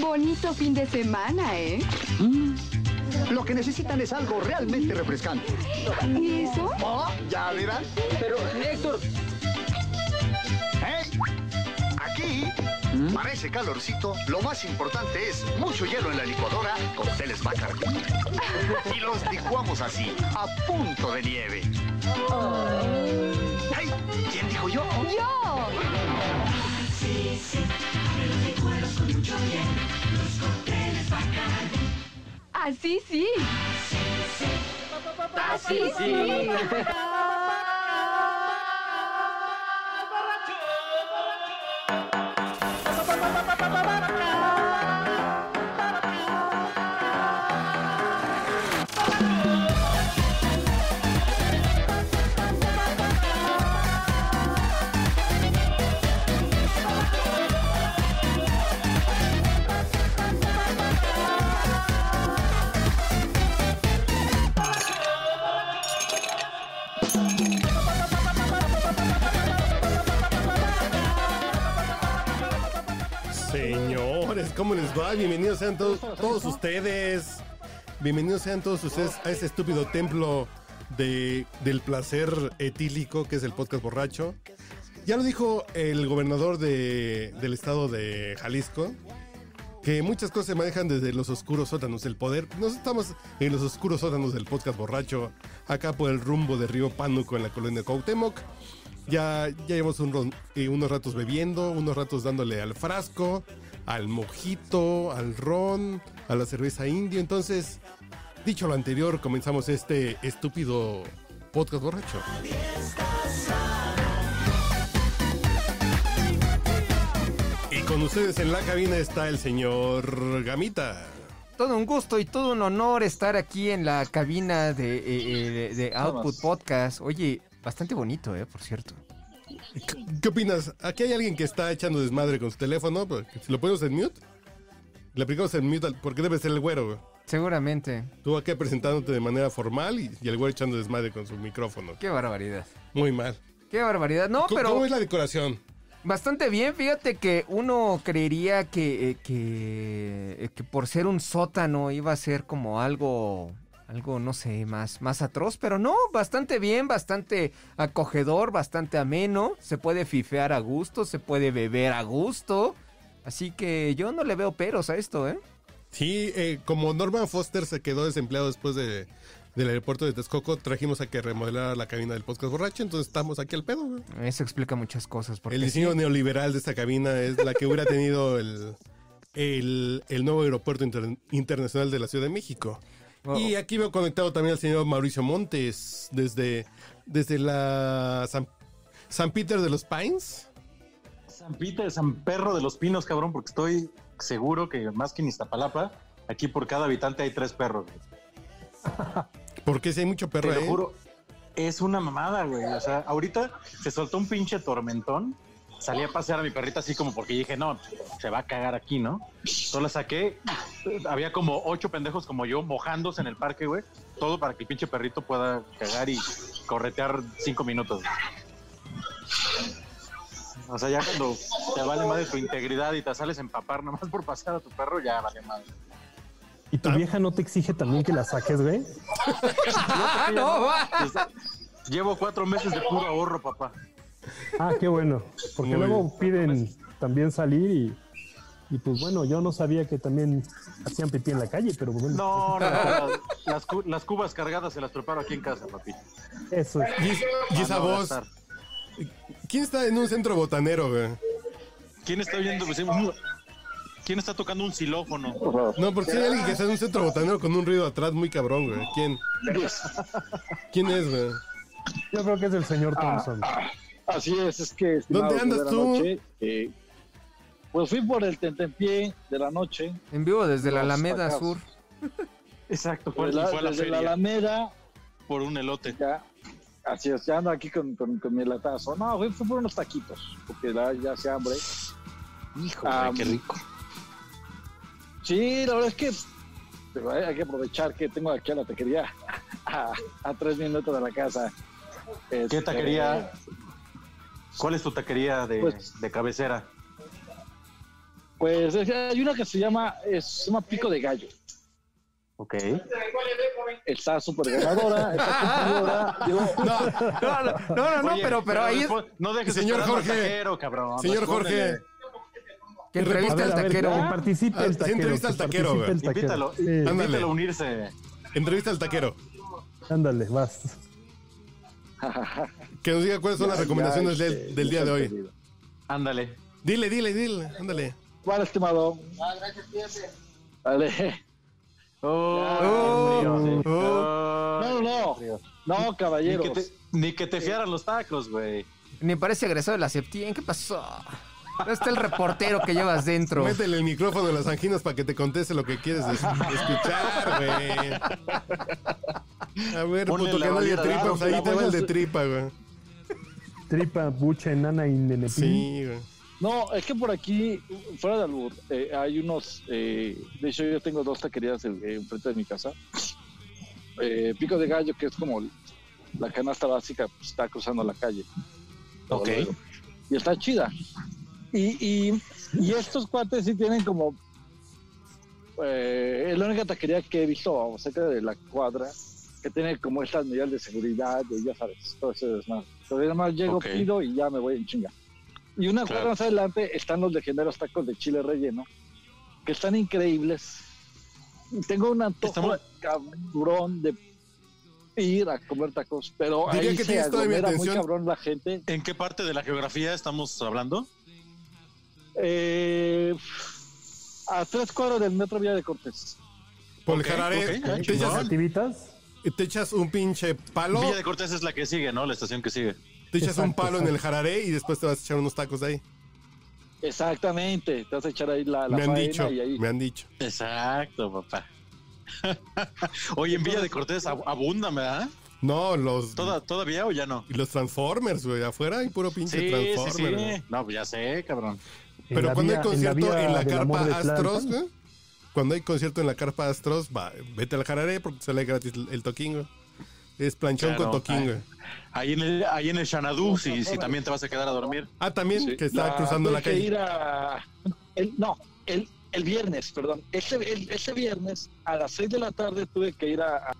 Bonito fin de semana, ¿eh? Lo que necesitan es algo realmente refrescante. ¿Y eso? Oh, ya verán. Pero, Héctor, ¡Hey! Aquí, para ese calorcito, lo más importante es mucho hielo en la licuadora, cócteles Bacardi. Y los licuamos así, a punto de nieve. ¡Hey! ¿Quién dijo yo? ¡Yo! Así sí. Así sí. ¿Cómo les va? Bienvenidos sean todos, ustedes. Bienvenidos sean todos ustedes a este estúpido templo de, del placer etílico que es el podcast borracho. Ya lo dijo el gobernador de- del estado de Jalisco, que muchas cosas se manejan desde los oscuros sótanos del poder. Nos estamos en los oscuros sótanos del podcast borracho, acá por el rumbo de Río Pánuco en la colonia Cuauhtémoc. Ya, ya llevamos un eh, unos ratos bebiendo, unos ratos dándole al frasco, al mojito, al ron, a la cerveza indio. Entonces, dicho lo anterior, comenzamos este estúpido podcast borracho. Y con ustedes en la cabina está el señor Gamita. todo un gusto y todo un honor estar aquí en la cabina de, eh, eh, de- de Output Podcast. Oye, bastante bonito, ¿eh? Por cierto. ¿Qué, qué opinas? Aquí hay alguien que está echando desmadre con su teléfono. Si lo ponemos en mute, le aplicamos el mute al- porque debe ser el güero. güey. Seguramente. Tú aquí presentándote de manera formal y, y el güey echando desmadre con su micrófono. Qué barbaridad. Muy mal. Qué barbaridad. No, ¿Cómo- pero ¿Cómo es la decoración? bastante bien. Fíjate que uno creería que, eh, que, eh, que por ser un sótano iba a ser como algo, algo, no sé, más, más atroz, pero no, bastante bien, bastante acogedor, bastante ameno. Se puede fifear a gusto, se puede beber a gusto. Así que yo no le veo peros a esto, ¿eh? Sí, eh, como Norman Foster se quedó desempleado después de, del aeropuerto de Texcoco, trajimos a que remodelara la cabina del podcast borracho, entonces estamos aquí al pedo. güey. Eso explica muchas cosas. Porque El diseño neoliberal de esta cabina es la que hubiera tenido el, el, el nuevo aeropuerto inter- internacional de la Ciudad de México. Oh. Y aquí veo conectado también al señor Mauricio Montes desde, desde la San, San Peter de los Pines. San Peter, San Perro de los Pinos, cabrón, porque estoy seguro que más que en Iztapalapa, aquí por cada habitante hay tres perros. güey. Porque si hay mucho perro Te lo ahí. juro, es una mamada, güey. O sea, ahorita se soltó un pinche tormentón. Salí a pasear a mi perrita así como porque dije, no, se va a cagar aquí, ¿no? Solo la saqué. Había como ocho pendejos como yo mojándose en el parque, güey. Todo para que el pinche perrito pueda cagar y corretear cinco minutos. O sea, ya cuando te vale madre tu integridad y te sales a empapar nomás por pasear a tu perro, ya vale madre. ¿Y tu vieja no te exige también que la saques, güey? ¡Ah, no! va! Llevo cuatro meses de puro ahorro, papá. Ah, qué bueno. Porque Muy luego piden también salir y, y pues bueno, yo no sabía que también hacían pipí en la calle, pero bueno, No, no, no, las, las cu- las cubas cargadas se las preparo aquí en casa, papi. eso es. Y, y esa Para no voz. gastar. ¿Quién está en un centro botanero, güey? ¿Quién está viendo? Pues, ¿Quién está tocando un xilófono? No, porque si hay alguien que está en un centro botanero con un ruido atrás muy cabrón, güey. ¿Quién? ¿Quién es, güey? Yo creo que es el señor Thompson. Así es, es que. ¿Dónde andas de la tú? noche, eh, pues fui por el tentempié de la noche. En vivo desde la Alameda. Sur. Exacto, de la- fue a la desde la feria Alameda, por un elote. ya. Así es, ya ando aquí con, con, con mi latazo. No, fui, fui por unos taquitos, porque la- ya hace hambre. Hijo, Ah, qué rico. Sí, la verdad es que pero hay, hay que aprovechar que tengo aquí a la taquería a, a tres minutos de la casa. ¿Qué Este, taquería? ¿Cuál es tu taquería de, Pues- de cabecera? Pues es- hay una que se llama, es, se llama Pico de Gallo. Ok. Está súper ganadora, está. Digo, No, no, no, no, Oye, pero, pero ahí es No dejes Señor al Jorge. taquero, cabrón. Señor. Jorge, que entrevista al taquero. que participe Ah, el sí, taquero. entrevista al que taquero, participe el taquero. Invítalo, Sí, Ándale. invítalo a unirse. entrevista al taquero. ándale, vas. Que nos diga cuáles son las recomendaciones Ya, este, del día de hoy. perdido. Ándale. Dile, dile, dile, ándale. ¿Cuál, estimado? Vale. Oh, Oh, Dios mío, sí. oh. No, no, no. No, Ni caballeros. que, te, ni que te fiaran los tacos, güey. Ni parece egresado de la Septien. ¿Qué pasó? ¿Dónde está el reportero que llevas dentro? Métele el micrófono en las anginas para que te conteste lo que quieres es- escuchar, güey. A ver, Ponle puto de bandera, tripa, pues ahí te va el de tripa, güey. Tripa, bucha, enana y nenepín. Sí, güey. No, es que por aquí, fuera de albur, eh, hay unos. eh, de hecho, yo tengo dos taquerías eh, enfrente de mi casa. Eh, Pico de Gallo, que es como la canasta básica, pues, está cruzando la calle. Ok. luego. Y está chida. Y, y, y estos cuates sí tienen como. Eh, es la única taquería que he visto cerca de la cuadra que tiene como estas medidas de seguridad, de, ya sabes, todo ese desmadre. Entonces, nada más llego, Ok. pido y ya me voy en chinga. Y una Claro. cuadra más adelante están los legendarios tacos de chile relleno, que están increíbles. Tengo un antojo Estamos- cabrón de ir a comer tacos, pero Diría ahí que se aglomera muy cabrón la gente. ¿En qué parte de la geografía estamos hablando? Eh, a tres cuadras del metro Vía de Cortés. Por el Ok, jararé, ok, ah, te. Te echas un pinche palo, Villa de Cortés es la que sigue, ¿no? La estación que sigue. te echas un Exacto, palo en el jararé y después te vas a echar unos tacos de ahí. Exactamente, te vas a echar ahí la, la Me han faena dicho, y ahí. me han dicho. Exacto, papá. Oye, en Villa de Cortés ab- abundan, ¿verdad? No, los ¿Toda, ¿Todavía o ya no? y los Transformers, güey, afuera hay puro pinche Sí, sí, sí. No, pues ya sé, cabrón. En Pero la cuando vía- hay concierto en la, del amor carpa. Astros, güey, cuando hay concierto en la carpa Astros, va, vete al jararé porque sale gratis el, güey. Es planchón Claro, con toquín, güey. Ahí en el, ahí en el Xanadu, si, si también te vas a quedar a dormir. Ah, también, Sí. que está La- cruzando la tuve que calle. ir a- el- no, el, el viernes, perdón. Este, el- este viernes a las 6 de la tarde tuve que ir a.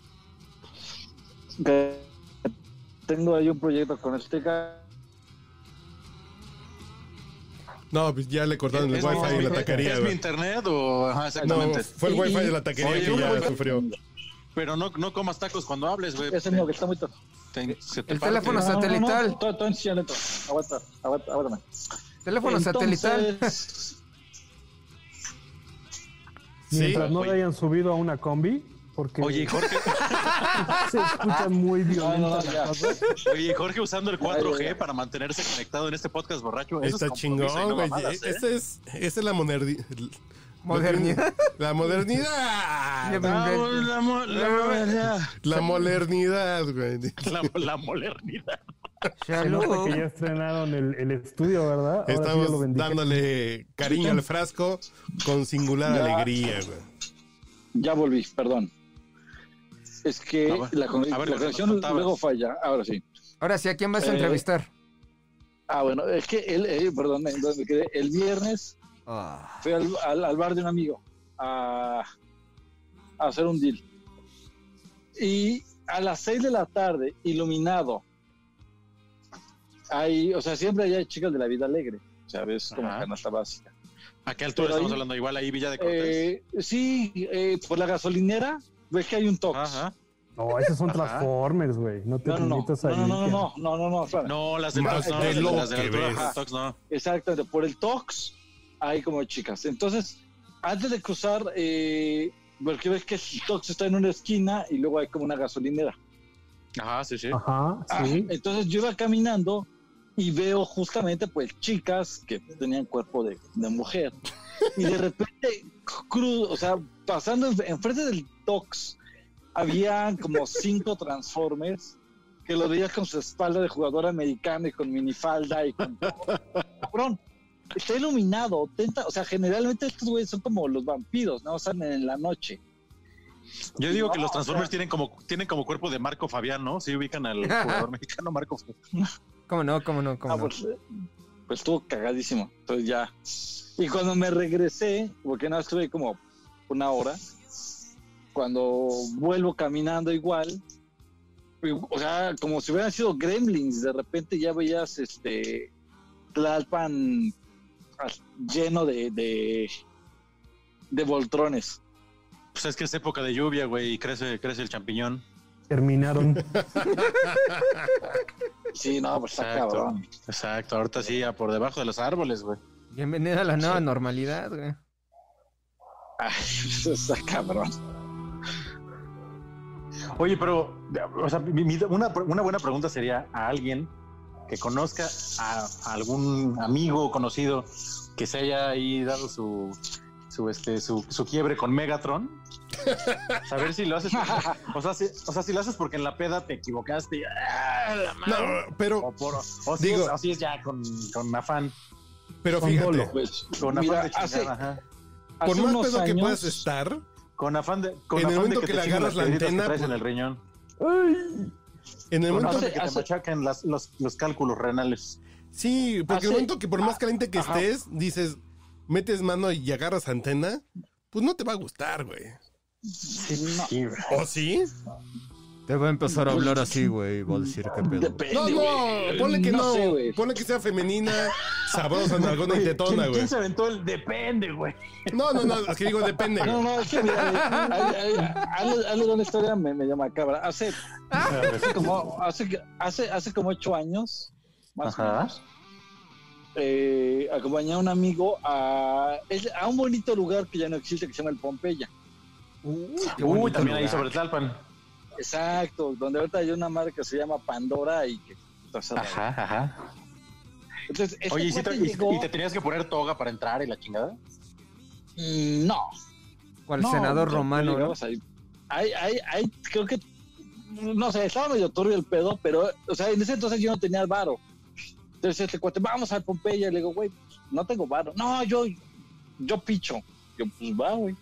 tengo ahí un proyecto con este ca- No, pues ya le cortaron el ¿Es wifi mi- en la ¿Es taquería, mi güey. internet o...? Ajá, No, exactamente. fue el wifi de la taquería Oye, que no, ya sufrió. Pero no, no comas tacos cuando hables, güey. Ese mío que está muy tonto. Te- se te El parte. teléfono No, no, no, satelital. Aguanta, aguanta, aguántame. Teléfono satelital. Mientras Sí, no le hayan subido a una combi, porque Oye, Jorge, se escucha muy violenta no, cosa. oye, Jorge usando el 4G Ay, ay. para mantenerse conectado en este podcast borracho. Eso Está es chingón, no güey. mamadas, ¿eh? Esa es, esa es la moderni- Modernidad. La modernidad. la, mo- la modernidad. La modernidad, güey. La, la modernidad. Se nota que ya estrenaron el, el estudio, ¿verdad? Ahora sí ya lo Estamos dándole cariño al frasco con singular Ya. alegría, güey. ya volví, perdón. Es que A ver, la, con- ver, la conexión luego falla. Ahora sí. Ahora sí, ¿a quién vas a Eh, entrevistar? Ah, bueno, es que él, eh, perdón, ¿en dónde me quedé? El viernes Ah, fui al, al- al bar de un amigo a, a hacer un deal. Y a las 6 de la tarde, iluminado, hay, o sea, siempre hay chicas de la vida alegre, o sea, ves como Ajá. canasta básica. ¿A qué altura Pero estamos ahí- hablando? Igual ahí Villa de Cortés. Eh, sí, eh, por la gasolinera, ves que hay un tox. Ajá. No, esos son Ajá. Transformers, güey. No te No, no, no, metas no, ahí. no, no, no, no, no, no, espera. No, las de Tox no, de las de, la Tox no. Exactamente, por el Tox hay como chicas. Entonces, antes de cruzar, eh, porque ves que el Tox está en una esquina y luego hay como una gasolinera. Ajá, sí, sí. Ajá, Ah, sí. entonces yo iba caminando y veo justamente pues chicas que tenían cuerpo de, de mujer. Y de repente, cruz, o sea, pasando en- enfrente del Tox, había como cinco Transformers que lo veías con su espalda de jugador americano y con minifalda y con todo. Cabrón, está iluminado. tenta- o sea, generalmente estos güeyes son como los vampiros, ¿no? Salen en la noche. Yo digo que los o Transformers sea- tienen como tienen como cuerpo de Marco Fabián, ¿no? Sí ubican al jugador mexicano Marco Fabián. ¿Cómo no? ¿Cómo no? ¿Cómo Ah, no? pues, pues estuvo cagadísimo. Entonces ya. Y cuando me regresé, porque no estuve como una hora, cuando vuelvo caminando igual, o sea, como si hubieran sido gremlins, de repente ya veías este Tlalpan lleno de, de, de voltrones. Pues es que es época de lluvia, güey, y crece, crece el champiñón. Terminaron. Sí, no, pues está Exacto. cabrón. Exacto, ahorita sí, a por debajo de los árboles, güey. Bienvenida a la nueva normalidad, güey. Ay, está cabrón. Oye, pero, o sea, mi- mi- una, una buena pregunta sería a alguien que conozca a, a algún amigo o conocido que se haya ahí dado su, su, este, su, su quiebre con Megatron. Saber si lo haces. O sea, si, o sea, si lo haces porque en la peda te equivocaste. y, ¡ah, No, pero, O, por, o, si Digo- es, o si es ya con, con afán. pero Con fíjate, dolo. Pues, Con afán mira, de chingada, hace, ajá. por hace más unos pedo que años- puedas estar, Con afán de. Con En el momento que te le agarras la que antena, traes en pues- el riñón. en el momento Hace- que te las- los, los cálculos renales. Sí, porque Hace- el momento que por más ah, caliente que ajá. estés, dices, metes mano y agarras antena, pues no te va a gustar, güey. No, ¿O sí? Te va a empezar a hablar así, güey. Va a decir qué pedo. depende, No, güey. no, ponle que no. sé, güey. ponle que sea femenina, sabrosa, nalgona y tetona, ¿quién, güey. quién se aventó el depende, güey? No, no, no, es que digo depende, No, no, es que hazle una historia me, me llama cabra. Hace, hace como hace, hace, hace como ocho años, más o Ajá. menos, eh, acompañé a un amigo a, a un bonito lugar que ya no existe que se llama el Pompeya. Qué Uy, también ahí sobre Tlalpan. Exacto, donde ahorita hay una marca que se llama Pandora y que cerrada. Ajá, ajá. Entonces, este Oye, ¿y, si te, cuate y- llegó y te tenías que poner toga para entrar y la chingada? y no, Cual No, senador no, romano, no ahí. Hay, creo que, no sé, estaba medio turbio el pedo, pero, o sea, en ese entonces yo no tenía el varo. Entonces este cuate, vamos al Pompeya, le digo, güey, pues, no tengo varo. No, yo, yo picho. Yo, pues va, güey.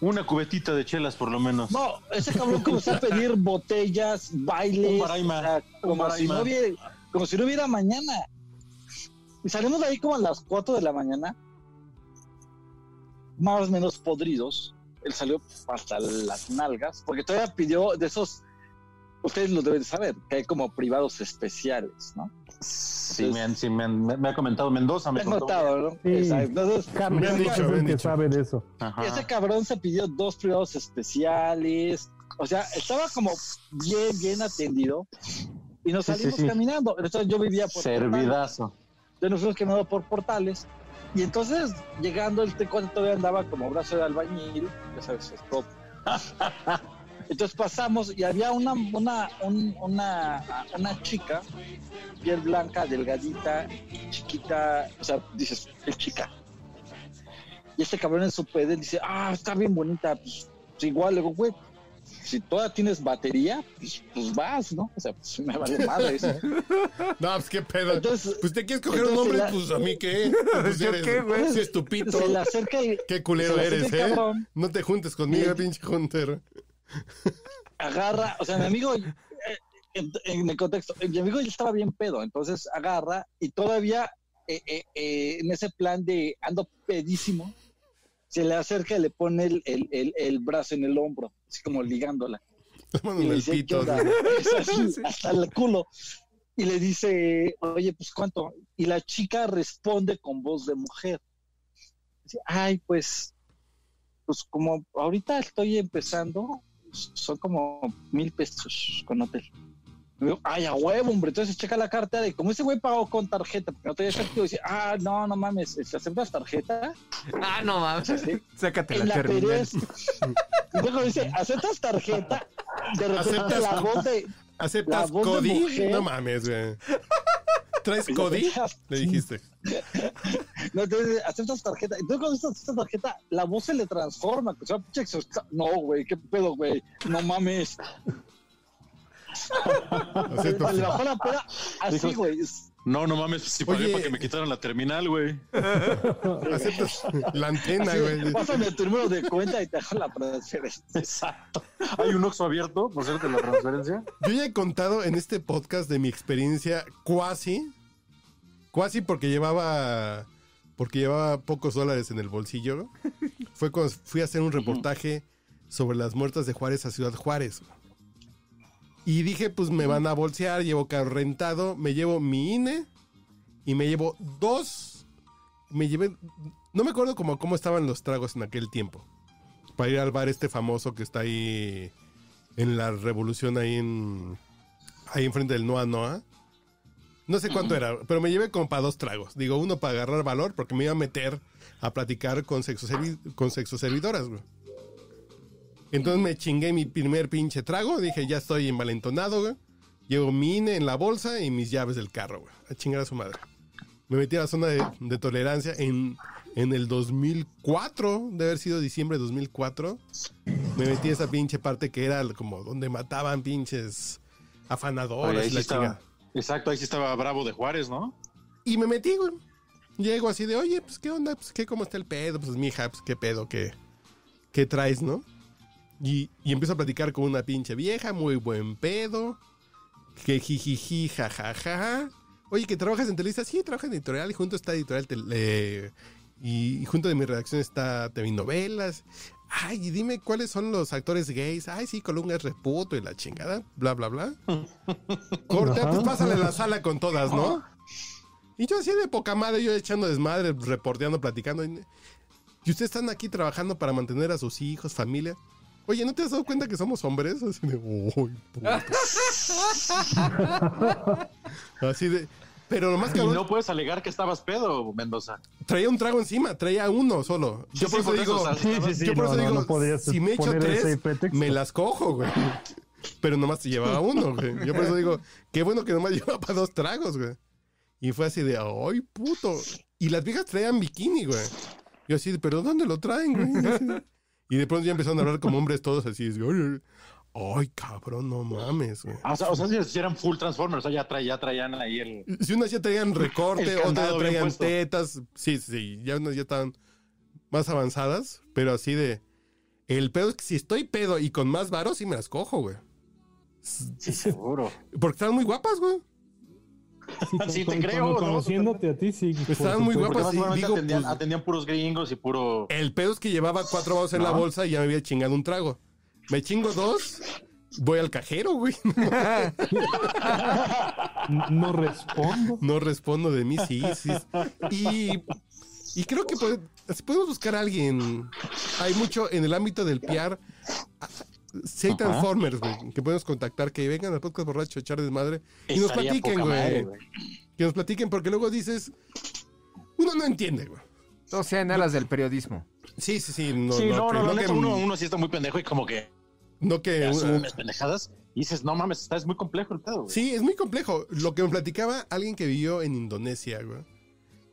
Una cubetita de chelas, por lo menos. No, ese cabrón comenzó a pedir botellas, bailes, o sea, como, si no hubiera, como si no hubiera mañana. Y salimos de ahí como a las 4 de la mañana, más o menos podridos. Él salió hasta las nalgas, porque todavía pidió de esos, ustedes lo deben saber, que hay como privados especiales, ¿no? Sí, me, han- sí me, han- me- me ha comentado Mendoza. Me Me has contó. notado, ¿no? Sí. Exacto. Entonces, Carlos Me han dicho, es me el han que dicho. sabe de eso. Ajá. ese cabrón se pidió dos privados especiales. O sea, estaba como bien, bien atendido. Y nos Sí, sí, salimos sí. caminando. Entonces yo vivía por Portales. Servidazo. Entonces nos fuimos caminando por portales. Y entonces, llegando, el tecuate todavía andaba como brazo de albañil. Ya sabes, stop. Entonces pasamos y había una, una, un- una, una chica, piel blanca, delgadita, chiquita, o sea, dices, es chica. Y este cabrón en su pedel dice, ah, está bien bonita, pues, pues igual, le digo, güey, si todavía tienes batería, pues, pues vas, ¿no? O sea, pues me vale madre eso. No, pues qué pedo. Entonces, Pues te quieres coger un hombre, la- pues a mí qué. Pues ¿Yo eres, qué, güey? sí, estupito. se le acerca y Qué culero se le eres, el ¿eh? cabrón. No te juntes conmigo, Sí. pinche Hunter. Agarra, o sea, mi amigo, eh, en, en el contexto, mi amigo ya estaba bien pedo, entonces agarra y todavía eh, eh, eh, en ese plan de ando pedísimo, se le acerca y le pone el, el, el, el brazo en el hombro, así como ligándola. Y le hasta el culo. Y le dice, oye, pues cuánto. Y la chica responde con voz de mujer. Dice, ay, pues, pues como ahorita estoy empezando, son como mil pesos con hotel. Y digo, ay, a huevo, hombre. Entonces checa la carta y como ese güey pagó con tarjeta, porque no tenía efectivo, dice, ah, no, no mames, ¿se aceptas tarjeta? Ah, no mames. Sí. Sácate en la la terminal. Pérez. Luego dice, ¿aceptas tarjeta? De repente ¿Aceptas la voz de, La ¿Aceptas voz de Cody? mujer. No mames, güey. ¿Traes Cody? Le dijiste. No, entonces, aceptas tarjeta. Entonces, cuando aceptas esta tarjeta, la voz se le transforma. O sea, pinche exhausta- No, güey, qué pedo, güey. No mames. Aceptas- Le bajó la peda así, güey. No, no mames, si pagué Oye. para que me quitaran la terminal, güey. aceptas la antena, güey. Pásame tu número de cuenta y te hago la transferencia. Exacto. Hay un Oxxo abierto, por cierto, la transferencia. Yo ya he contado en este podcast de mi experiencia cuasi, Cuasi porque llevaba porque llevaba pocos dólares en el bolsillo. Fue cuando fui a hacer un reportaje sobre las muertas de Juárez a Ciudad Juárez. Y dije, pues me van a bolsear, llevo carro rentado, me llevo mi INE y me llevo dos. Me llevé. No me acuerdo cómo, cómo estaban los tragos en aquel tiempo. Para ir al bar este famoso que está ahí en la revolución, ahí en. Ahí enfrente del Noa Noa. No sé cuánto era, pero me llevé como para dos tragos. Digo, uno para agarrar valor, porque me iba a meter a platicar con sexo, con sexo servidoras, güey. Entonces me chingué mi primer pinche trago. Dije, ya estoy envalentonado, güey. Llevo mi INE en la bolsa y mis llaves del carro, güey. A chingar a su madre. Me metí a la zona de, de tolerancia en, en el 2004, de haber sido diciembre de 2004. Me metí a esa pinche parte que era como donde mataban pinches Oye, afanadores sí la chingada. Exacto, ahí sí estaba Bravo de Juárez, ¿no? Y me metí, güey. Llego así de, oye, pues, ¿qué onda? Pues, ¿qué, cómo está el pedo? Pues, mija, pues, ¿qué pedo? ¿Qué, qué traes, no? Y, y empiezo a platicar con una pinche vieja, muy buen pedo. Que jijiji, jajaja. Oye, ¿que trabajas en Televisa? Sí, trabajo en editorial y junto está editorial Tele- y, y junto de mi redacción está TV Novelas. Ay, dime cuáles son los actores gays. Ay, sí, Colunga es reputo y la chingada, bla, bla, bla. Corta, pues pásale la sala con todas, ¿no? Y yo así de poca madre, yo echando desmadre, reporteando, platicando. Y y ustedes están aquí trabajando para mantener a sus hijos, familia. Oye, ¿no te has dado cuenta que somos hombres? Así de, uy, puto". Así de, pero lo más Y cabrón, no puedes alegar que estabas pedo, Mendoza. traía un trago encima, traía uno solo. Yo Sí, por sí, eso por eso, digo, o sea, Sí, sí, sí. yo por no, eso no, digo, si me echo tres, me las cojo, güey. Pero nomás te llevaba uno, güey. Yo por eso digo, qué bueno que nomás llevaba para dos tragos, güey. Y fue así de, ay, puto. Y las viejas traían bikini, güey. Yo así pero ¿dónde lo traen, güey? Y Y de pronto ya empezaron a hablar como hombres todos así. "Ay, cabrón, no mames, güey. Ah, O sea, o sea, si eran full Transformers, o sea, ya, tra- ya traían ahí el... Si unas ya traían recorte, otras ya traían tetas. Sí, sí, ya unas ya estaban más avanzadas, pero así de. El pedo es que si estoy pedo y con más varos, sí me las cojo, güey. Sí, seguro. Porque estaban muy guapas, güey. Sí, te creo, ¿no? Conociéndote a ti, sí. Estaban muy guapas. normalmente digo, atendían, pues- atendían puros gringos y puro... El pedo es que llevaba cuatro varos en la bolsa y ya me había chingado un trago. Me chingo dos, voy al cajero, güey. No respondo. No respondo de mí, sí, sí. Y, y creo que si podemos buscar a alguien. Hay mucho en el ámbito del PR. Si hay. Transformers, güey, que podemos contactar, que vengan al podcast borracho a echar desmadre y nos Estaría platiquen, güey. Que nos platiquen, porque luego dices. Uno no entiende, güey. O sea, en alas del periodismo. Sí, sí, sí. No, sí, no, no, que, uno, uno sí está muy pendejo y como que no que- unas pendejadas y dices, no mames, está, es muy complejo el pedo, güey. Sí, es muy complejo. Lo que me platicaba alguien que vivió en Indonesia, güey.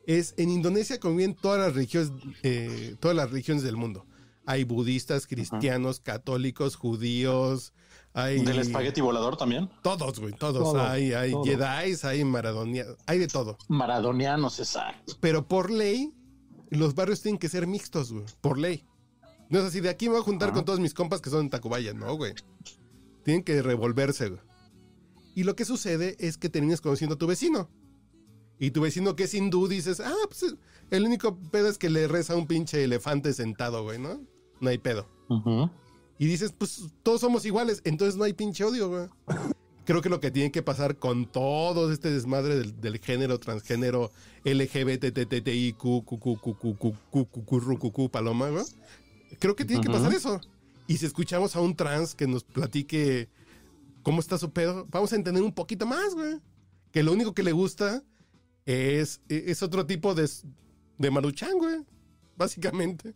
Es en Indonesia conviven todas las religiones, eh, todas las religiones del mundo. Hay budistas, cristianos, católicos, judíos, hay Del espagueti volador también. todos, güey, todos. Todo, hay hay todo. Jedi's, hay maradonianos, hay de todo. Maradonianos, exacto. Pero por ley, los barrios tienen que ser mixtos, güey. Por ley. No es así, de aquí me voy a juntar con todos mis compas que son en Tacubaya, no, güey. Tienen que revolverse, güey. Y lo que sucede es que terminas conociendo a tu vecino. Y tu vecino que es hindú dices, ah, pues el único pedo es que le reza a un pinche elefante sentado, güey, ¿no? No hay pedo. Y dices, pues todos somos iguales, entonces no hay pinche odio, güey. Creo que lo que tiene que pasar con todo este desmadre del, del género, transgénero, LGBTTTIQ, paloma, güey, Creo que tiene que pasar eso. Y si escuchamos a un trans que nos platique cómo está su pedo, vamos a entender un poquito más, güey. Que lo único que le gusta es, es otro tipo de, de maruchan, güey. Básicamente.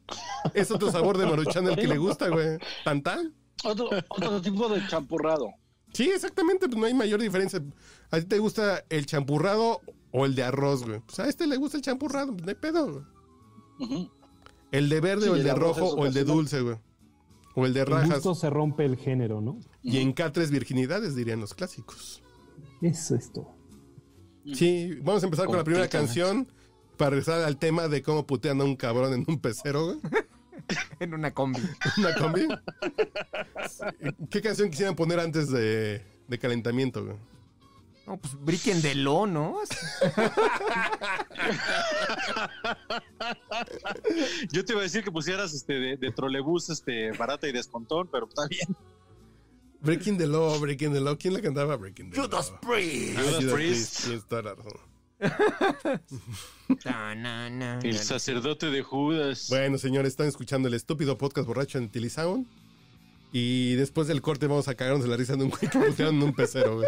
Es otro sabor de maruchan el que le gusta, güey. Tan tan. Otro, otro tipo de champurrado. Sí, exactamente, pues no hay mayor diferencia. ¿A ti te gusta el champurrado o el de arroz, güey? Pues a este le gusta el champurrado, pues no hay pedo, güey. Ujú. El de verde Sí, o el de rojo o el de dulce, güey. O el de rajas. gusto se rompe el género, ¿no? Y en K3 virginidades, dirían los clásicos. Eso es todo. Sí, vamos a empezar con la primera canción para regresar al tema de cómo putean a un cabrón en un pecero, güey. En una combi. Una combi. ¿Qué canción quisieran poner antes de, de calentamiento, güey? No, pues Briquen de lo, ¿no? Yo te iba a decir que pusieras este de, de trolebús este barata y descontón, pero está bien. Breaking the Law, Breaking the Law. ¿Quién la cantaba? Breaking the Judas Law. Priest. Ah, Judas Judas Priest. Na, El sacerdote de Judas. Bueno, señores, están escuchando el estúpido podcast borracho en Tilisound. Y después del corte vamos a cagarnos de la risa de un güey que pusieron en un pecero, güey.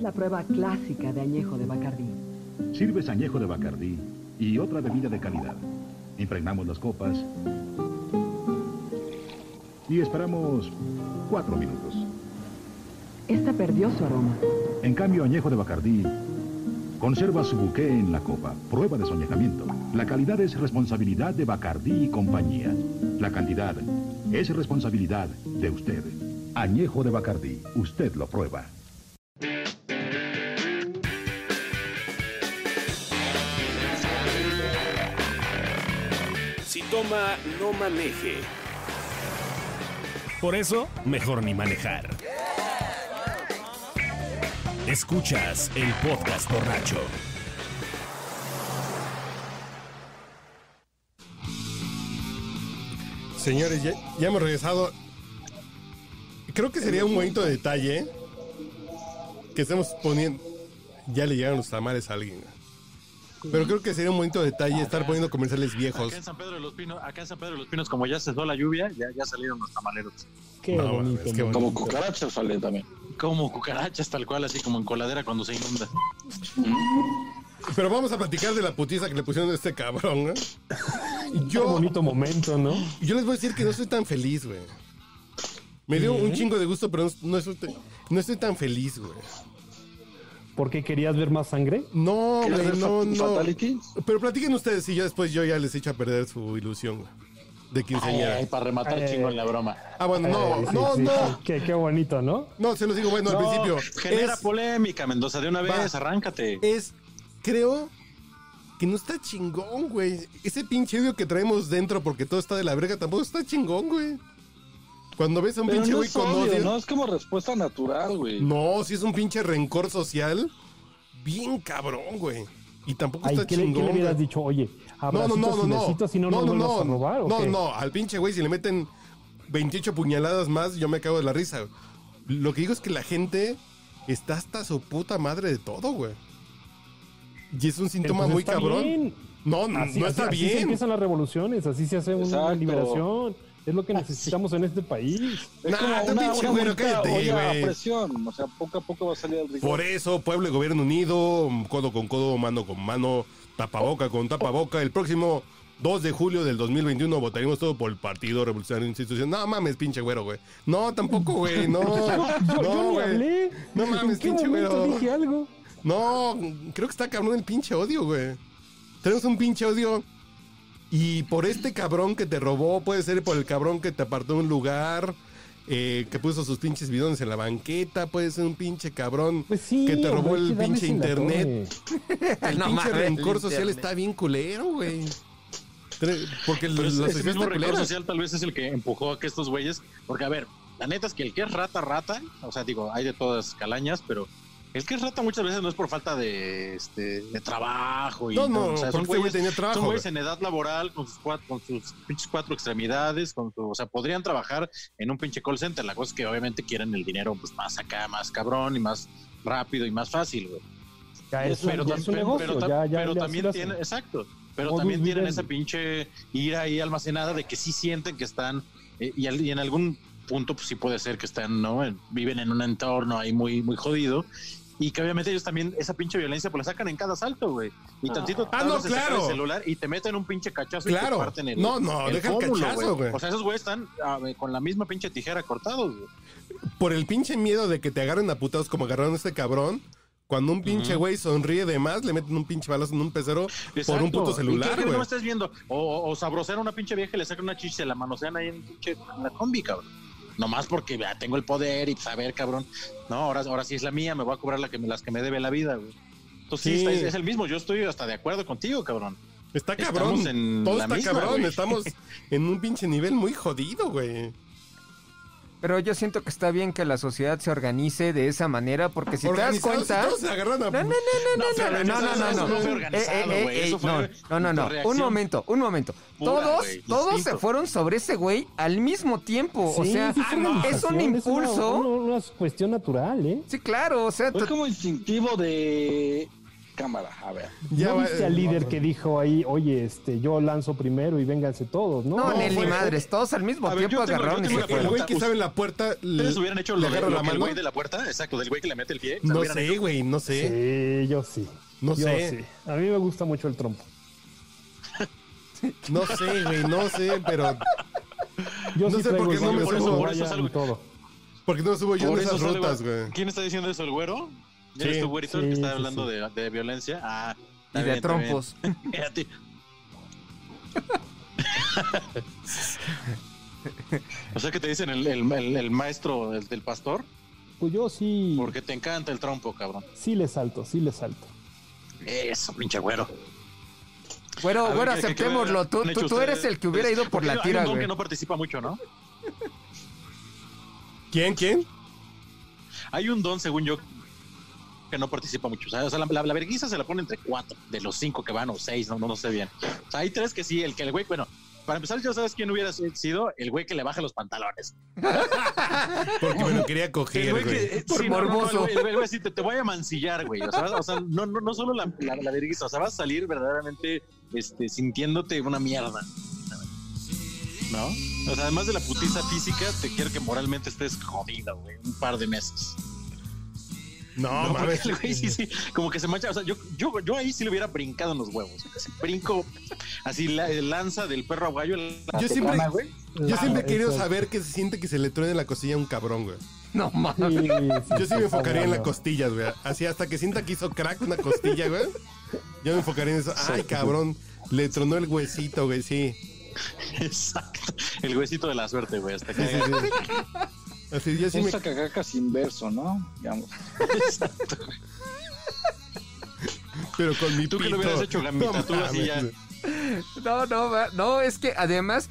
es la prueba clásica de añejo de Bacardí? Sirves añejo de Bacardí y otra bebida de calidad. Impregnamos las copas y esperamos cuatro minutos. Esta perdió su aroma. En cambio, añejo de Bacardí conserva su buque en la copa. Prueba de su añejamiento. La calidad es responsabilidad de Bacardí y compañía. La cantidad es responsabilidad de usted. Añejo de Bacardí. Usted lo prueba. Toma, no maneje. Por eso, mejor ni manejar. Escuchas el podcast borracho. Señores, ya, ya hemos regresado. Creo que sería un bonito detalle que estemos poniendo. Ya le llegaron los tamales a alguien. Pero creo que sería un bonito detalle estar poniendo comerciales viejos. Acá en San Pedro de los Pinos, acá en San Pedro de los Pinos, como ya cesó la lluvia, ya, ya salieron los tamaleros. Qué No, bonito. qué. Como cucarachas sale también. Como cucarachas, tal cual, así como en coladera cuando se inunda. Pero vamos a platicar de la putiza que le pusieron a este cabrón, ¿no? Qué Yo, bonito momento, ¿no? yo les voy a decir que no estoy tan feliz, güey. Me dio un chingo de gusto, pero no, no estoy, no estoy tan feliz, güey. ¿Por qué querías ver más sangre? No, ¿Quieres güey, no, no. Fatality? Pero platiquen ustedes y yo después yo ya les echo a perder su ilusión, güey. De quinceañera. Ay, para rematar Eh. chingón la broma. Ah, bueno, no, Eh, sí, no, sí, no. sí. Qué, qué bonito, ¿no? No, se los digo, bueno, al principio. Genera Es, polémica, Mendoza, de una vez, Va. arráncate. es, creo que no está chingón, güey. Ese pinche odio que traemos dentro porque todo está de la verga tampoco está chingón, güey. Cuando ves a un Pero pinche no güey es con odio, odio. no, es como respuesta natural, güey. No, si es un pinche rencor social, bien cabrón, güey. Y tampoco Ay, está ¿qué, le, qué chingón. le hubieras güey. dicho? Oye, No, no, no, no, no. no, no, no, no, a robar, ¿o no, no, al pinche güey si le meten 28 puñaladas más, yo me cago de la risa. Lo que digo es que la gente está hasta su puta madre de todo, güey. Y es un síntoma muy está cabrón. bien. No, no, Así, no así- está así se bien. empiezan las revoluciones, así se hace una Exacto. liberación. Es lo que necesitamos en este país. Es Nah, como una, pinche una güero, bonita cállate, olla a güey. presión. O sea, poco a poco va a salir el rigor. Por eso, pueblo y gobierno unido, codo con codo, mano con mano, tapaboca con tapaboca. El próximo 2 de julio del 2021 votaremos todo por el Partido Revolucionario Institucional. No mames, pinche güero, güey. No, tampoco, güey. No, Yo, yo no, ni güey. hablé. No mames, ¿En qué pinche güero. dije algo? No, creo que está cabrón el pinche odio, güey. Tenemos un pinche odio. Y por este cabrón que te robó, puede ser por el cabrón que te apartó de un lugar, eh, que puso sus pinches bidones en la banqueta, puede ser un pinche cabrón Pues sí, que te robó hombre, el pinche internet. El No pinche mames, rencor el social internet. está bien culero, güey. Porque Pero los ese, mismo rencor social tal vez es el que empujó a que estos güeyes, porque a ver, la neta es que el que es rata, rata, o sea, digo, hay de todas calañas, pero El que es rata muchas veces no es por falta de, este, de trabajo. Y No, no, todo, o sea, son güeyes, tenía trabajo, son güeyes en edad laboral con sus, cuatro, con sus pinches cuatro extremidades. Con su- o sea, podrían trabajar en un pinche call center. La cosa es que obviamente quieren el dinero pues más acá, más cabrón y más rápido y más fácil, güey. Ya es, pero, ya tam- es un pero- negocio, pero tam- ya, ya, pero ya también tienen, exacto, pero Modus también tienen esa pinche ira ahí almacenada de que sí sienten que están, eh, y, al- y en algún punto pues sí puede ser que están, ¿no? En- viven en un entorno ahí muy, muy jodido. Y que obviamente ellos también esa pinche violencia pues la sacan en cada salto, güey. Y tantito Ah, te no, claro. el celular y te meten un pinche cachazo y Claro. te parten el No, no, deja el pómulo, cachazo, güey. O sea, esos güeyes están ah, con la misma pinche tijera cortados, güey. Por el pinche miedo de que te agarren a putados como agarraron a este cabrón. Cuando un pinche güey sonríe de más, le meten un pinche balazo en un pecero por un puto ¿Y celular, güey. no estés viendo? O, o, o sabrosear a una pinche vieja y le sacan una chicha y la manosean ahí en, pinche- en la combi, cabrón. Nomás porque ya tengo el poder y saber, cabrón. No, ahora, ahora sí es la mía, me voy a cobrar la que me, las que me debe la vida, güey. Entonces sí, Sí. está- es, el mismo. Yo estoy hasta de acuerdo contigo, cabrón. Está Estamos cabrón. en Todo la está misma, cabrón. güey. Estamos en un pinche nivel muy jodido, güey. Pero yo siento que está bien que la sociedad se organice de esa manera, porque si te das cuenta... No, no, no, no, no, no, no, no, no, no. no Eh, eh, eh, Un momento, un momento. pura, Todos, todos se fueron sobre ese güey al mismo tiempo. o sea, es un impulso. una, una- una cuestión natural, ¿eh? Sí, claro, o sea, t- como instintivo de cámara, a ver. Ya ¿No viste al líder que dijo ahí, oye, este, yo lanzo primero y vénganse todos, ¿no? no, no, ni ni fue- madres, todos al mismo A ver, tiempo tengo- yo agarraron y se El güey que estaba en la puerta ¿Ustedes hubieran hecho lo, lo la que el güey de la puerta? Exacto, del güey que le mete el pie. ¿Se lo No sé, hecho? güey, no sé. Sí, yo sí. No Yo sé. sí. A mí me gusta mucho el trompo. No sé, güey, no sé, pero... Yo No sí sé por qué no me por eso- subo. por eso. ¿Por qué no subo yo Por en esas rutas, güey? ¿Quién está diciendo eso? ¿El güero? Sí. ¿Eres tu güerito el que Sí, está sí, hablando sí. de, de violencia? Ah, Y de bien, trompos. O sea que te dicen el, el- el- el maestro del, del pastor, Pues yo sí, porque te encanta el trompo, cabrón. sí le salto, sí le salto. Eso, pinche güero. Bueno, ver, bueno, ¿qué- qué- qué aceptémoslo. Tú, tú, tú eres el que hubiera ido por la hay un tira, don güey. que no participa mucho, ¿no? ¿Quién, quién? Hay un don, según yo, que no participa mucho. O sea, o sea, la, la, la verguiza se la pone entre cuatro de los cinco que van o seis, no, no, no sé bien. O sea, hay tres que sí, el que el güey, bueno, para empezar, ya sabes quién hubiera sido el güey que le baja los pantalones. Porque me lo quería coger, güey güey. que, eh, Por sí, no, no, no, morboso. el güey- así, te, te voy a mancillar, güey. O sea, o sea, no, no, no solo la, la, la vergüenza, o sea, vas a salir verdaderamente este, sintiéndote una mierda. ¿No? O sea, además de la putiza física, te quiero que moralmente estés jodido, güey, un par de meses. No, No, mames. el güey sí, sí, como que se mancha. O sea, yo, yo, yo ahí sí le hubiera brincado en los huevos. Brinco, así la lanza del perro aguayo. Yo siempre, güey. yo siempre he querido Exacto. saber que se siente que se le truene la costilla a un cabrón, güey. No mames. sí, Yo sí me enfocaría en las costillas, güey. Así hasta que sienta que hizo crack una costilla, güey. Yo me enfocaría en eso. Ay, cabrón. Le tronó el huesito, güey, sí. Exacto. El huesito de la suerte, güey. Hasta que Sí, sí, sí. Así, yo sí Un me... sacacacas inverso, ¿no? Digamos. Exacto. Pero con mi Tú que pito. lo hubieras hecho, Gambita, No tú así ya. No, no, va- no, es que además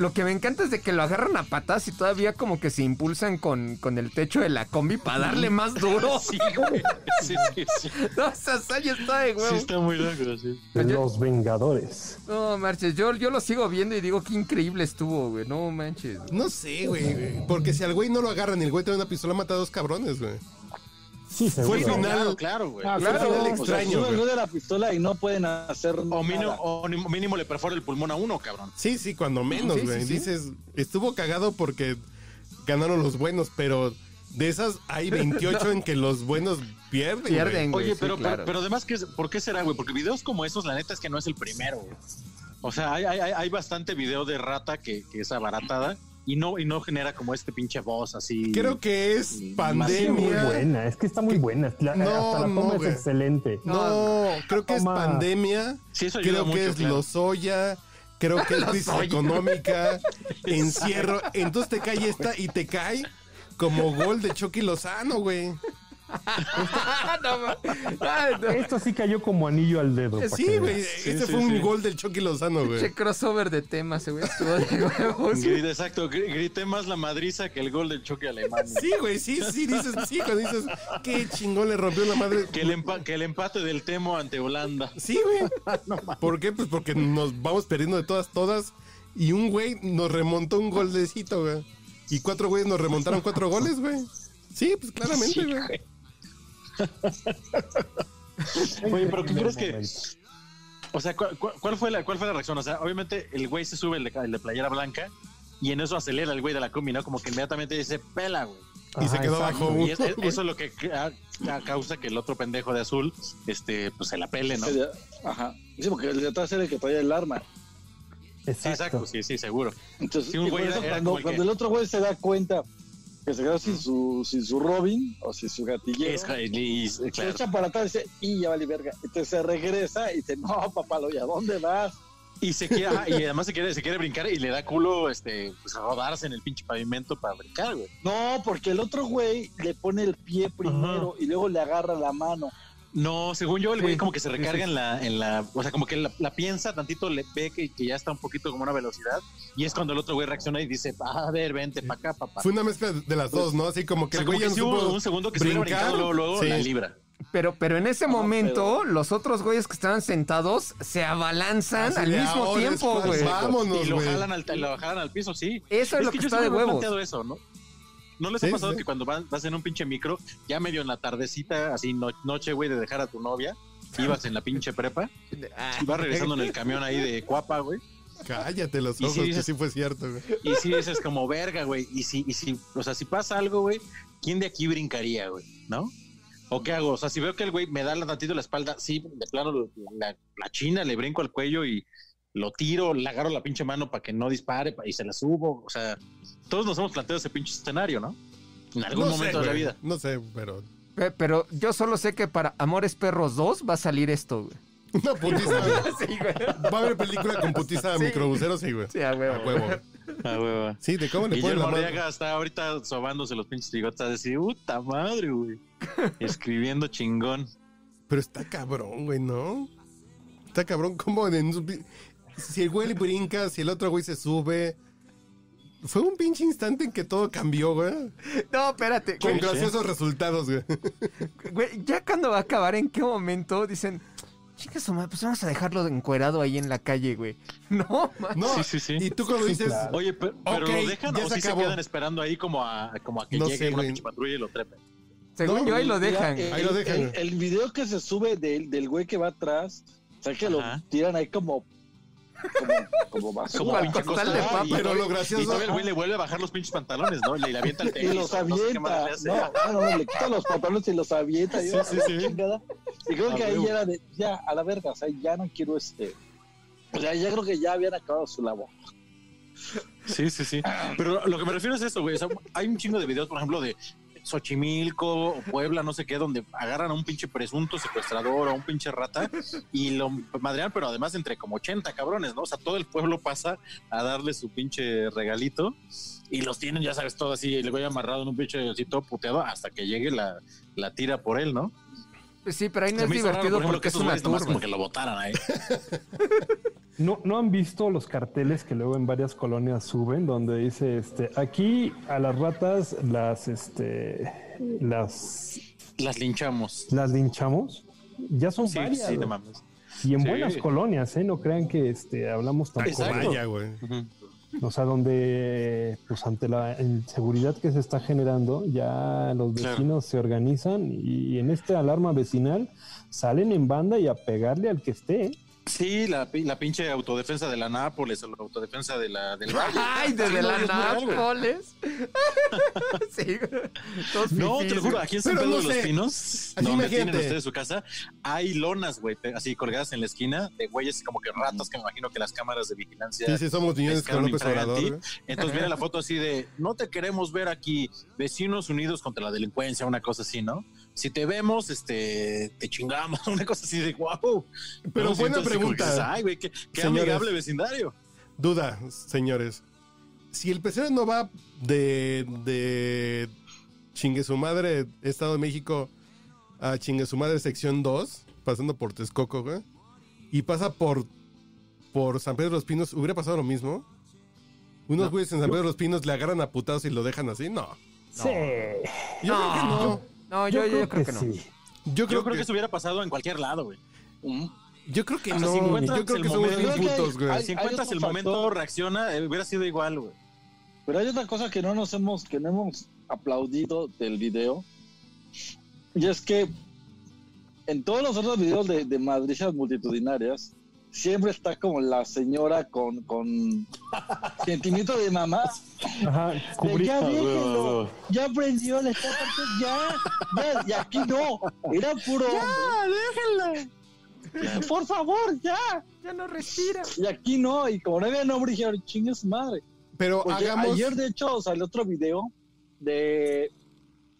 lo que me encanta es de que lo agarran a patas y todavía como que se impulsan con, con el techo de la combi para darle más duro. Sí, güey. Sí, sí, sí. No, está de Sí, huevo. está muy loco, sí. Los Vengadores. No, marches, yo, yo lo sigo viendo y digo qué increíble estuvo, güey. No manches. No sé, güey. Porque si al güey no lo agarran y el güey tiene una pistola, mata a dos cabrones, güey. Sí, seguro. Fue el final. Claro, claro, güey. Ah, claro, final o sea, extraño, de la pistola y no pueden hacer O mínimo, nada. o ni- mínimo le perfora el pulmón a uno, cabrón. Sí, sí, cuando menos, Sí, sí, güey. sí. Dices, estuvo cagado porque ganaron los buenos, pero de esas hay 28 en que los buenos pierden. Pierden, güey. Oye, sí, pero, claro. pero, pero además, ¿qué es- ¿por qué será, güey? Porque videos como esos, la neta es que no es el primero, güey. O sea, hay, hay, hay- hay bastante video de rata que, que es abaratada y no, y no genera como este pinche voz así. Creo que es Muy pandemia. buena, es que está muy buena. La- No, hasta la no, toma güey. es excelente. No, creo que es pandemia. Sí, eso Creo que mucho, es claro. Lozoya. Creo que es crisis económica. encierro. Entonces te cae esta y te cae como gol de Chucky Lozano, güey. No, no. Esto sí cayó como anillo al dedo. Eh, Sí, güey. Ese fue un gol del Chucky Lozano, güey. Che crossover de temas, güey. Estuvo de huevos. Grité, exacto, gr- grité más la madriza que el gol del choque alemán. Sí, güey, sí, sí, dices, sí, cuando dices, qué chingón le rompió la madre. Que el, empa- que el empate del Temo ante Holanda. Sí, güey. ¿Por qué? Pues porque nos vamos perdiendo de todas, todas. Y un güey nos remontó un golecito, güey. Y cuatro güeyes nos remontaron cuatro goles, güey. Sí, pues claramente, Sí, güey. Oye, pero ¿qué crees que...? O sea, ¿cuál, cuál- cuál fue la, ¿cuál fue la reacción? O sea, obviamente el güey se sube el de, el de playera blanca y en eso acelera el güey de la combi, ¿no? Como que inmediatamente dice, pela, güey. Y se quedó exacto. bajo. Y es- es- güey. eso es lo que ca- ca- causa que el otro pendejo de azul, este, pues se la pele, ¿no? Ajá. Sí, porque el de atrás era el que traía el arma. Exacto. exacto, sí, sí, seguro. Entonces, Sí, un y por güey eso era- era cuando, que- el otro güey se da cuenta que se quedó sin su, sin su Robin o sin su gatillero, Es- se echa para atrás y dice, y ya vale verga. Entonces se regresa y dice, no, papá, ¿y a dónde vas? Y se quiere, ajá, y además se quiere, se quiere brincar y le da culo, este, pues rodarse en el pinche pavimento para brincar, güey. No, porque el otro güey le pone el pie primero y luego le agarra la mano. No, según yo, el güey Sí, como que se recarga sí. en la, en la, o sea, como que la, la piensa tantito, le ve que, que ya está un poquito como una velocidad, y es cuando el otro güey reacciona y dice, a ver, vente para acá, papá. Fue una mezcla de las dos, ¿no? Así como O que sea, el como güey que ya sí hubo un segundo que se brincado luego, luego Sí. la libra. Pero, pero en ese momento, los otros güeyes que estaban sentados se abalanzan Así al de, mismo es tiempo, cuando güey. Vámonos, y lo jalan, al, lo jalan al piso, sí. Eso es lo que yo está siempre de huevos. planteado eso, ¿no? ¿No les Sí, ha pasado sí. que cuando vas, vas en un pinche micro, ya medio en la tardecita, así no- noche, güey, de dejar a tu novia, ibas en la pinche prepa, y vas regresando en el camión ahí de Cuapa, güey, Cállate los ojos, sí que sí fue cierto, güey. y sí dices como verga, güey, y si, y si, o sea, si pasa algo, güey, ¿quién de aquí brincaría, güey? ¿No? ¿O qué hago? O sea, si veo que el güey me da la tantito la espalda, sí, de plano la, la china, le brinco al cuello y lo tiro, le agarro la pinche mano para que no dispare pa- y se la subo. O sea, todos nos hemos planteado ese pinche escenario, ¿no? En algún No sé, momento de la vida. No sé, pero. Pe- Pero yo solo sé que para Amores Perros 2 va a salir esto, güey. Una putiza. Sí, güey. Va a haber película con putiza a Sí. microbusero, sí, güey. Sí, a huevo. A huevo. Ah, hueva. Sí, de cómo le ponen Guillermo la mano. Arriaga está ahorita sobándose los pinches bigotes, a decir, puta madre, güey. Escribiendo chingón. Pero está cabrón, güey, ¿no? Está cabrón como en si el güey le brinca, si el otro güey se sube. Fue un pinche instante en que todo cambió, güey. No, espérate. Con güey. graciosos resultados, güey. Güey, ya cuando va a acabar, ¿en qué momento dicen, chicas, pues vamos a dejarlo encuerado ahí en la calle, güey? No, man. No, Sí, sí, sí. y tú cuando dices, claro. Oye, pe- pero, lo dejan ya o se sí se quedan esperando ahí como a, como a que No llegue sé, una güey. pinche patrulla y lo trepen. Según No, yo ahí lo dejan. eh, Ahí lo dejan, El, el video que se sube del, del güey que va atrás, o sea, que lo tiran ahí como. Como, como. Como pinche costal de Ah, papa. y Pero lo gracioso- Y todavía el güey le vuelve a bajar los pinches pantalones, ¿no? Le, le avienta el y tenis. los no qué más avienta. le hace. No, no, no, le quita los pantalones y los avienta. y Sí, sí, sí. chingada. Y creo A que ahí era de, ya, a la verga, o sea, ya no quiero este. O sea, ya creo que ya habían acabado su labor. Sí, sí, sí. Pero lo que me refiero es eso, güey. O sea, hay un chingo de videos, por ejemplo, de Xochimilco o Puebla, no sé qué, donde agarran a un pinche presunto secuestrador o a un pinche rata y lo madrean, pero además entre como 80 cabrones, ¿no? O sea, todo el pueblo pasa a darle su pinche regalito y los tienen, ya sabes, todo así, el güey amarrado en un pinche así todo puteado hasta que llegue la, la tira por él, ¿no? Sí, pero ahí no es raro, divertido por ejemplo, porque que es una turba. como que lo botaran ahí. ¿No, ¿No han visto los carteles que luego en varias colonias suben donde dice este aquí a las ratas las este las Las linchamos. las linchamos? Ya son Sí, varias. sí, no mames. y en Sí. buenas colonias, ¿eh? No crean que este hablamos tan. Vaya, güey. Ujú. O sea, donde, pues ante la inseguridad que se está generando, ya los Claro. vecinos se organizan y en esta alarma vecinal salen en banda y a pegarle al que esté. Sí, la, pi- la pinche autodefensa de la Nápoles o la autodefensa de la, del Valle. Ay, desde no, la. Nápoles. sí, güey. Todos No, te lo juro, aquí en San Pedro no de los sé. Pinos, Así donde imagínate. tienen ustedes su casa, hay lonas, güey, así colgadas en la esquina de güeyes como que ratas que me imagino que las cámaras de vigilancia. Sí, sí, somos niños con López. Obrador. Entonces viene la foto así de, no te queremos ver aquí, vecinos unidos contra la delincuencia, una cosa así, ¿no? Si te vemos, este, te chingamos, una cosa así de wow. Pero buena pregunta. Ay, güey, qué, qué Señores. amigable vecindario. Duda, señores. Si el presidente no va de, de chingue su madre, Estado de México, a chingue su madre sección 2, pasando por Texcoco, güey. Y pasa por, por San Pedro de los Pinos. ¿Hubiera pasado lo mismo? Unos güeyes en San Pedro de los Pinos le agarran a putados y lo dejan así. No. Sí. Yo creo que no. No, yo, yo, creo que, no. sí. Yo creo, Yo creo que que, eso hubiera pasado en cualquier lado, güey. yo creo que O sea, no. si encuentras yo creo el que momento- bien putos, güey. Hay- Si encuentras otro el momento, factor. reacciona, eh, hubiera sido igual, güey. Pero hay otra cosa que no nos hemos, que no hemos aplaudido del video. Y es que en todos los otros videos de, de madrizas multitudinarias, siempre está como la señora con, con sentimiento de mamá. Ajá, de, cubrí. ya déjenlo, ya aprendió, partiendo, ya, ya, y aquí no, era puro. Ya, déjenlo. Por favor, ya. Ya no respira. Y aquí no, y como no había nombre, dijeron, chingue su madre. Pero hagamos. ayer, de hecho, salió otro video de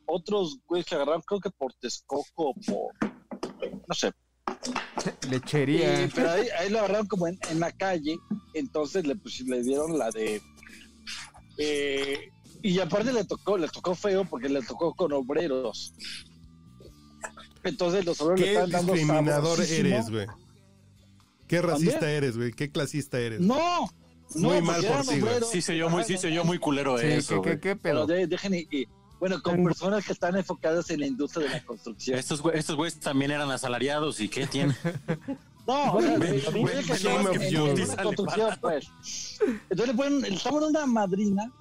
otros güeyes que agarraron, creo que por Texcoco, o por. No sé. Lechería. Y- pero ahí, ahí lo agarraron como en, en la calle. Entonces le, pues, le dieron la de. eh, y aparte le tocó, le tocó feo porque le tocó con obreros. Entonces los obreros le ¿Qué estaban dando discriminador eres, güey? ¿Qué racista eres, güey? ¿Qué clasista eres? No, Muy mal por ti, güey. Sí se oyó muy, sí se oyó muy culero Sí, eso, ¿qué, qué, qué Pero de- dejen y, y- bueno, con personas que están enfocadas en la industria de la construcción. Estos estos güeyes también eran asalariados y ¿qué tienen? No, o sea, Ven- de- ven- de que ven son en- en le construcción, pues. Entonces le estaban una madrina.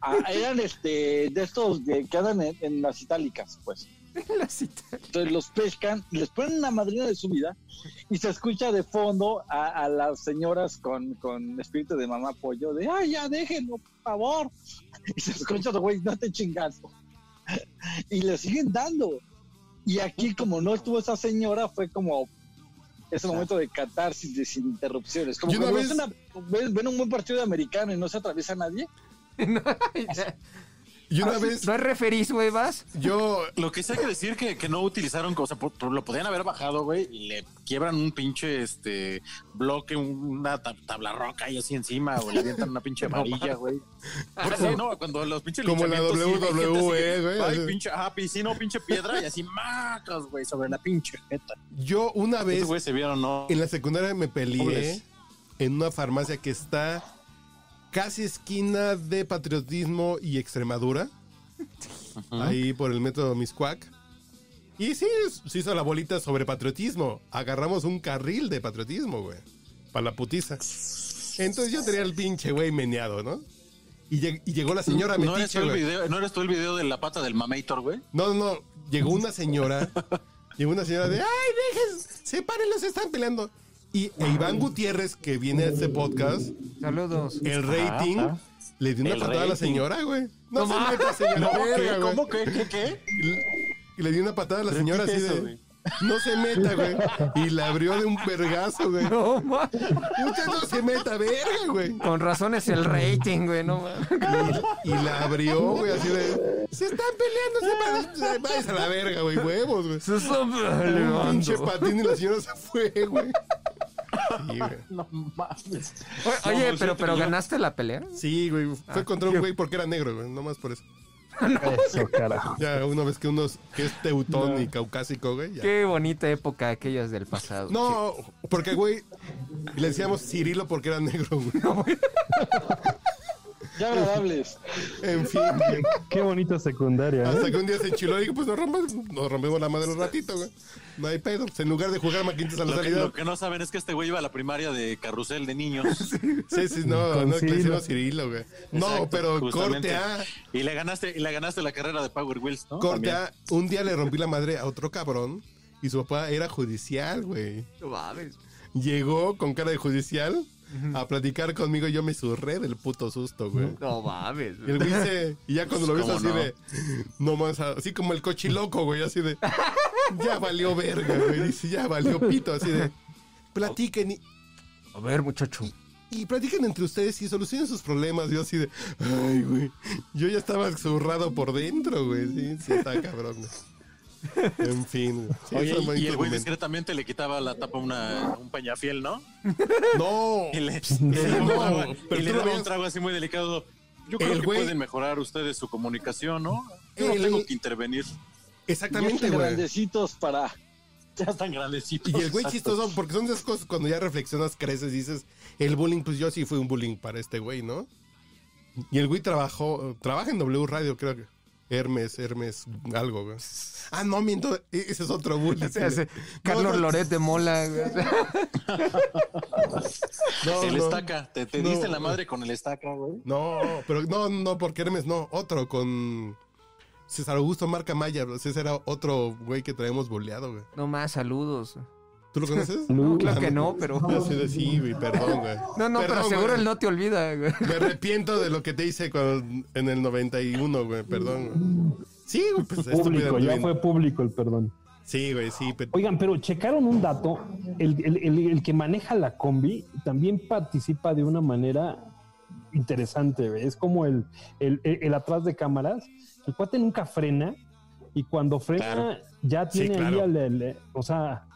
a- eran este de estos de- que andan en, en las itálicas, pues. Cita. Entonces los pescan, les ponen una madrina de su vida y se escucha de fondo a, a las señoras con, con espíritu de mamá pollo de ay ya déjenlo, por favor. Y se escucha de güey, no te chingas. Y le siguen dando. Y aquí, como no estuvo esa señora, fue como ese momento de catarsis de sin interrupciones. Como vez- una- ven, ven un buen partido de americano y no se atraviesa nadie. Y una Ah, vez, ¿No es referís, güey, vas? yo. Lo que sí hay que decir que, que no utilizaron, o sea, por- por- lo podían haber bajado, güey, y le quiebran un pinche este bloque, una ta- tabla roca y así encima, o le avientan una pinche varilla, güey. Por eso, no, cuando los pinches Como la WWE, que, güey, Ay, pinche, ah, piscina pinche piedra, y así macas, güey, sobre la pinche jeta. Yo una vez güeyes se vieron, ¿no? en la secundaria me peleé en una farmacia que está casi esquina de patriotismo y Extremadura. Ahí por el método Miscuac. Y sí, se hizo la bolita sobre patriotismo. Agarramos un carril de patriotismo, güey. Para la putiza. Entonces yo tenía el pinche güey meneado, ¿no? Y, lleg- y llegó la señora ¿No eres, tú metiche, el güey. video, ¿No eres tú el video de la pata del mamator, güey? No, no, no. Llegó una señora. llegó una señora de, ay, dejen, sepárenlos, se están peleando. Y e Iván Gutiérrez, que viene a este podcast, Saludos. el rating, ajá. le dio una El patada a la señora, güey. No, se meta, señora. ¿Cómo que? ¿Qué? ¿Qué? Y le- le dio una patada a la señora así eso, de, no se meta, güey. Y la abrió de un vergazo, güey. No, ma. Usted no se meta, verga, güey. Con razón es el rating, güey, no mames. Y la abrió, güey, así de, se están peleando, se van- a la verga, güey, huevos, güey. Se está Un peleando. pinche patín y la señora se fue, güey. Sí, güey. No mames. Oye, Oye, No, pero, pero ¿ganaste la pelea? Sí, güey. Fue Ah, contra un güey porque era negro, güey. No más por eso. Eso, carajo. Ya una vez que uno es, que es teutón y caucásico, güey. ya. Qué bonita época aquellas del pasado. No, porque, güey, le decíamos Cirilo porque era negro, güey. Ya agradables. En fin, güey. Qué bonita secundaria. ¿eh? Hasta que un día se enchiló y dije, pues nos rompemos, nos rompemos la madre un ratito, güey. No hay pedo. Pues en lugar de jugar maquinitas a la Lo que, salida. lo que no saben es que este güey iba a la primaria de carrusel de niños. Sí, sí, no, Con no, que le Cirilo. Cirilo, güey. No, pero justamente. corte A. Y le ganaste, y le ganaste la carrera de Power Wheels, ¿no? Corte También. A. Un día le rompí la madre a otro cabrón y su papá era judicial, güey. No mames. Llegó con cara de judicial a platicar conmigo y yo me surré del puto susto, güey. No mames. Y el güey se... Y ya cuando lo ves ¿Cómo así no? de... No más, así como el cochiloco, güey, así de... Ya valió verga, güey. Dice, ya valió pito, así de... Platiquen y, A ver, muchacho. y platiquen entre ustedes y solucionen sus problemas. Yo así de... Ay, güey. Yo ya estaba zurrado por dentro, güey. Sí, sí, está cabrón, güey. En fin. Sí, Oye, y el güey discretamente le quitaba la tapa a una, un pañafiel, ¿no? No. Y le, Sí, y le no, daba, pero y le daba ves- un trago así muy delicado. Yo creo El que güey- pueden mejorar ustedes su comunicación, ¿no? Yo no El- tengo que intervenir. Exactamente, están güey. grandecitos para. Ya están grandecitos. Y el güey chistoso, porque son esas cosas cuando ya reflexionas, creces y dices, el bullying, pues yo sí fui un bullying para este güey, ¿no? Y el güey trabajó, trabaja en W Radio, creo que. Hermes, Hermes, algo, güey. Ah, no, miento, e- ese es otro bullying. Carlos No, Loret de Mola. güey. no, el no. estaca. Te, te No. diste la madre con el estaca, güey. No, pero no, no, porque Hermes no, otro con César Augusto Marca Maya, ese era otro güey que traemos boleado, güey. No más, saludos. ¿Tú lo conoces? No, claro que no, pero... Yo sí de sí, güey, perdón, güey. No, no, pero seguro güey. él no te olvida, güey. Me arrepiento de lo que te hice cuando- en el 91, güey, perdón, güey. Sí, güey, pues Público, ya bien. fue público el perdón. Sí, güey, sí, pero... Oigan, pero checaron un dato. El, el- el- el que maneja la combi también participa de una manera interesante. güey. Es como el, el- el- el atrás de cámaras. El cuate nunca frena y cuando frena Claro. ya tiene ahí claro. el- o sea,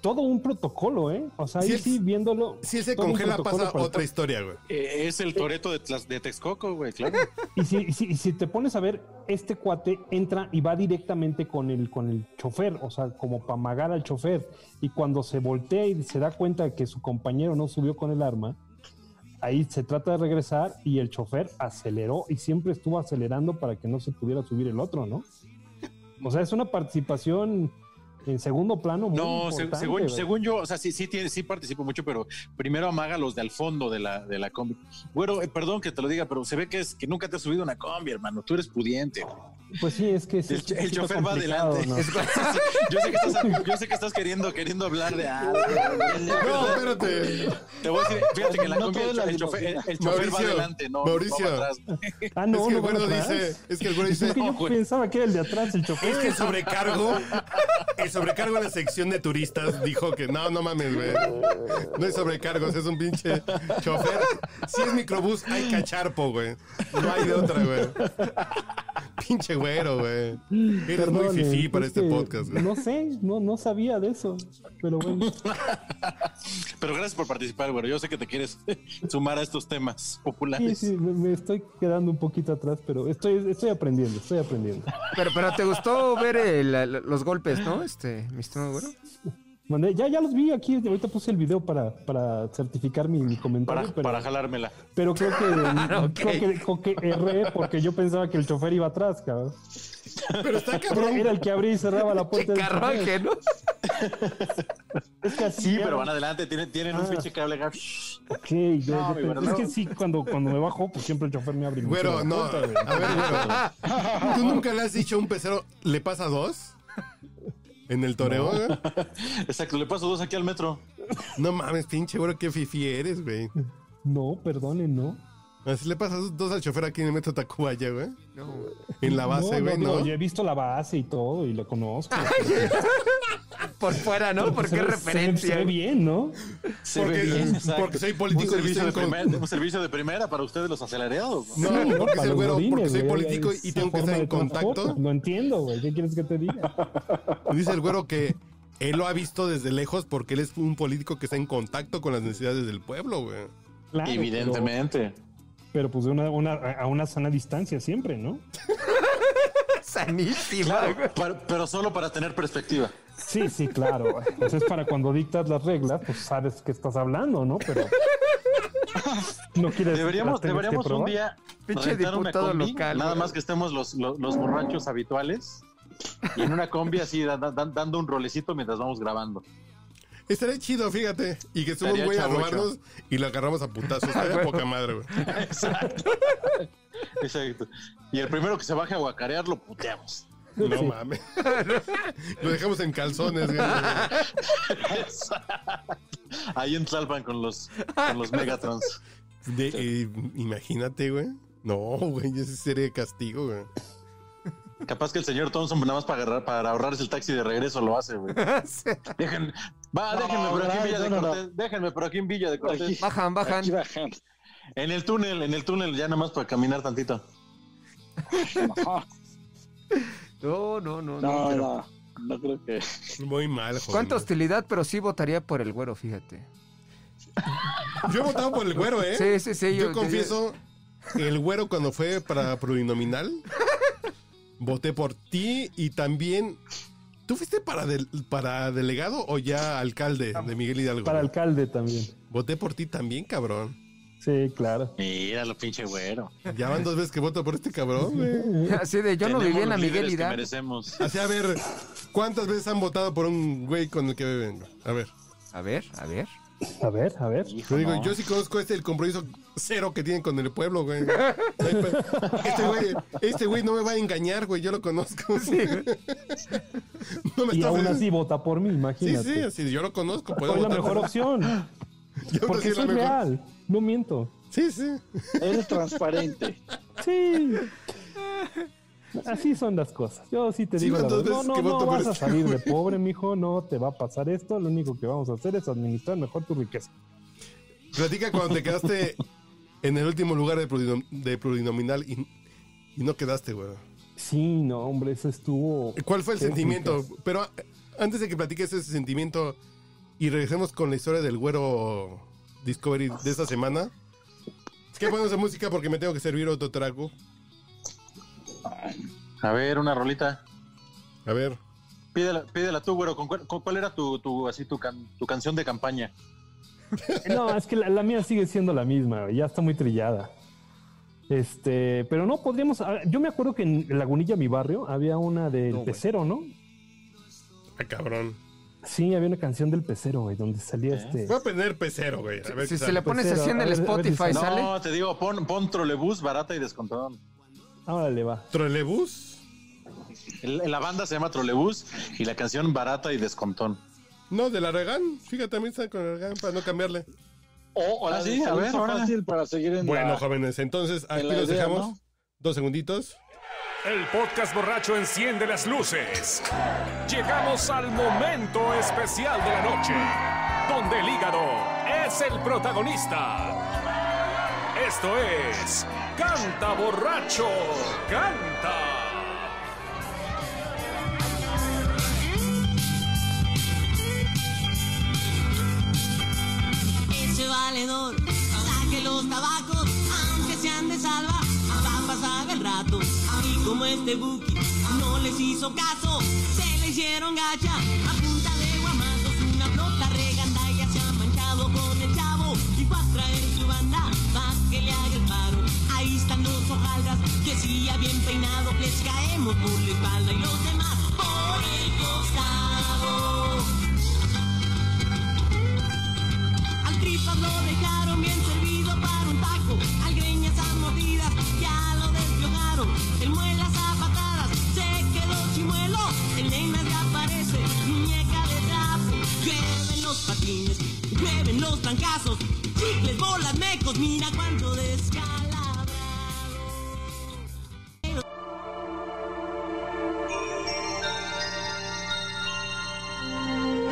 todo un protocolo, ¿eh? O sea, Si ahí sí viéndolo. Si él se congela pasa otra historia, güey. Eh, es el Toreto de, Tlas- de Texcoco, güey, claro. Y si, y si- y si te pones a ver, este cuate entra y va directamente con el, con el chofer, o sea, como para amagar al chofer. Y cuando se voltea y se da cuenta de que su compañero no subió con el arma, ahí se trata de regresar y el chofer aceleró y siempre estuvo acelerando para que no se pudiera subir el otro, ¿no? O sea, es una participación en segundo plano muy No, se- según, según yo, o sea, sí, sí, tiene, sí participo mucho, pero primero amaga los de al fondo de la, de la combi. Bueno, eh, perdón que te lo diga, pero se ve que es que nunca te has subido una combi, hermano. Tú eres pudiente. Pues sí, es que sí, El, chofer va adelante. ¿no? Yo, sé que estás, yo sé que estás queriendo, queriendo hablar de algo. No, espérate. Te voy a decir, fíjate que la No combi el, la cho- el chofer, el, el chofer va adelante, no, Mauricio. no va atrás. Ah, no, es que no el atrás. dice, es que el güero Es dice, que yo güey. pensaba que era el de atrás, el chofer. Es que el sobrecargo, el sobrecargo en la sección de turistas dijo que no, no mames, güey. No hay sobrecargos, es un pinche chofer. Si es microbús, hay cacharpo, güey. No hay de otra, güey. Pinche güero, güey. Eres muy fifí para es este podcast, güey. No sé, no, no sabía de eso. Pero bueno, Pero gracias por participar, güey. Yo sé que te quieres sumar a estos temas sí, populares. sí, me, me estoy quedando un poquito atrás, pero estoy, estoy aprendiendo, estoy aprendiendo. Pero, pero te gustó ver el- los golpes, ¿no? Este, mi estimado güero. Mandé- ya, ya los vi aquí, ahorita puse el video para, para certificar mi, mi comentario, Para, pero, para jalármela. pero creo que, creo que, creo que erré porque yo pensaba que el chofer iba atrás, cabrón. Pero está cabrón. era el que abría y cerraba la puerta del chofer. carruaje, ¿no? Es que así Sí, pero van adelante, tienen, tienen un Ah. pinche cable. Ok, yo- No, es no. que sí, cuando, cuando me bajo, pues siempre el chofer me abre. la no. puerta. A ver, güero. ¿Tú nunca le has dicho a un pecero, le pasa dos? ¿En el toreo? güey? Exacto, le paso dos aquí al metro. No mames, pinche güero, qué fifi eres, güey. No, perdone, no. Así le pasas dos al chofer aquí en el metro Tacubaya, güey. No, güey. En la base, güey, no, ¿no? Yo he visto la base y todo y lo conozco. Por fuera, ¿no? Porque es referencia. Se ve bien, ¿no? Se Porque- ve bien, exacto. porque soy político un y servicio, de con- primer- un servicio de primera para ustedes los acelerados. ¿no? No, porque soy güero, godines, porque soy político y tengo que estar en de contacto. Lo entiendo, güey. ¿Qué quieres que te diga? Dice el güero que él lo ha visto desde lejos porque él es un político que está en contacto con las necesidades del pueblo, güey. Claro, Evidentemente. Pero, pero pues de una, una- a una sana distancia siempre, ¿no? Sanísima, Claro, güey. para- pero solo para tener perspectiva. Sí, sí, claro. Pues es para cuando dictas las reglas, pues sabes qué estás hablando, ¿no? Pero no quieres. Deberíamos, que deberíamos un día Pinche diputado combi, local, Nada güey. más que estemos los, los, los borrachos habituales y en una combi así da- da- dando un rolecito mientras vamos grabando. Estaría chido, fíjate. Y que somos Estaría güey a chavocho. robarnos y lo agarramos a putazos. Estaría poca madre, güey. Exacto. Exacto. Y el primero que se baje a guacarear lo puteamos. No Sí. mames. lo dejamos en calzones, güey. Ahí en Tlalpan con los, con los Megatrons. De- eh, imagínate, güey. No, güey, ese sería castigo, güey. Capaz que el señor Thompson nada más para, agarrar- para ahorrarse el taxi de regreso lo hace, güey. Dejen, va, No, déjenme por aquí en no, Villa de. Cortés. Déjenme por aquí en Villa de Cortés. Bajan, bajan. Aquí bajan. En el túnel, en el túnel, ya nada más para caminar tantito. No, no, no. no, No, pero- no, no creo que. Muy mal, joder. ¿Cuánta hostilidad? Pero sí votaría por el güero, fíjate. Yo he votado por el güero, ¿eh? Sí, sí, sí. Yo, confieso, el güero cuando fue para plurinominal, Voté por ti y también. ¿Tú fuiste para, del- para delegado o ya alcalde de Miguel Hidalgo? Para alcalde también. Voté por ti también, cabrón. Sí, claro. Míralo, pinche güero. Ya van dos veces que voto por este cabrón, güey. Así de, yo no vivía en la Miguel Hidalgo. merecemos. Así, a ver, ¿cuántas veces han votado por un güey con el que beben? A ver. A ver, a ver. A ver, a ver. Hijo, Yo digo, no. yo sí conozco este el compromiso cero que tienen con el pueblo, güey. Este güey, este güey no me va a engañar, güey, yo lo conozco. No me Y está aún así vota por mí, Sí, imagínate. sí, así yo lo conozco, Soy la mejor por- opción. Yo Porque sí, soy mejor. real. No miento. Sí, sí. Eres transparente. Sí. Así son las cosas. Yo sí te Sí, digo la verdad. No, no, no vas a salir de pobre, mijo. No te va a pasar esto. Lo único que vamos a hacer es administrar mejor tu riqueza. Platica cuando te quedaste en el último lugar de, plurinom- de plurinominal y, y no quedaste, güey. Sí, no, hombre, eso estuvo. ¿Cuál fue el sentimiento? Pero eh, antes de que platiques ese sentimiento y regresemos con la historia del güero Discovery de esta semana. Es que ponemos de música porque me tengo que servir otro trago. A ver, una rolita. A ver. Pídela, pídela tú, güero. ¿Con cuál, con cuál era tu, tu, así, tu, can- tu canción de campaña? No, es que la, la mía sigue siendo la misma, ya está muy trillada. Este, pero no podríamos. Yo me acuerdo que en Lagunilla, mi barrio, había una del No, ¿no? Ah, cabrón. Sí, había una canción del pecero, güey, donde salía ¿Eh? este. Voy a poner pecero, güey. A ver Si se le pones así en a el ver, a ver si Spotify, sale. No, te digo, pon, pon trolebús barata y descontón. Ahora le va. ¿Trolebús? La banda se llama Trolebús y la canción barata y descontón. No, de la Regan. Fíjate, también está con la Regan para no cambiarle. O, Ah, sí, a ver, órale. fácil para seguir en Bueno, la... jóvenes, entonces aquí en los idea, dejamos. ¿no? Dos segunditos. El podcast borracho enciende las luces. Llegamos al momento especial de la noche, donde el hígado es el protagonista. Esto es Canta borracho, canta. Este buki no les hizo caso, se le hicieron gacha a punta de guamazos. Una flota regandalla se ha manchado con el chavo y va a traer su banda pa' que le haga el paro. Ahí están dos hojaldras que si ya bien peinado les caemos por la espalda y los demás por el costado. Al tripas lo dejaron bien servido para un taco. Al greñas patines, llueven los trancazos. Chicles, bolas, mecos, mira cuánto descalabrado.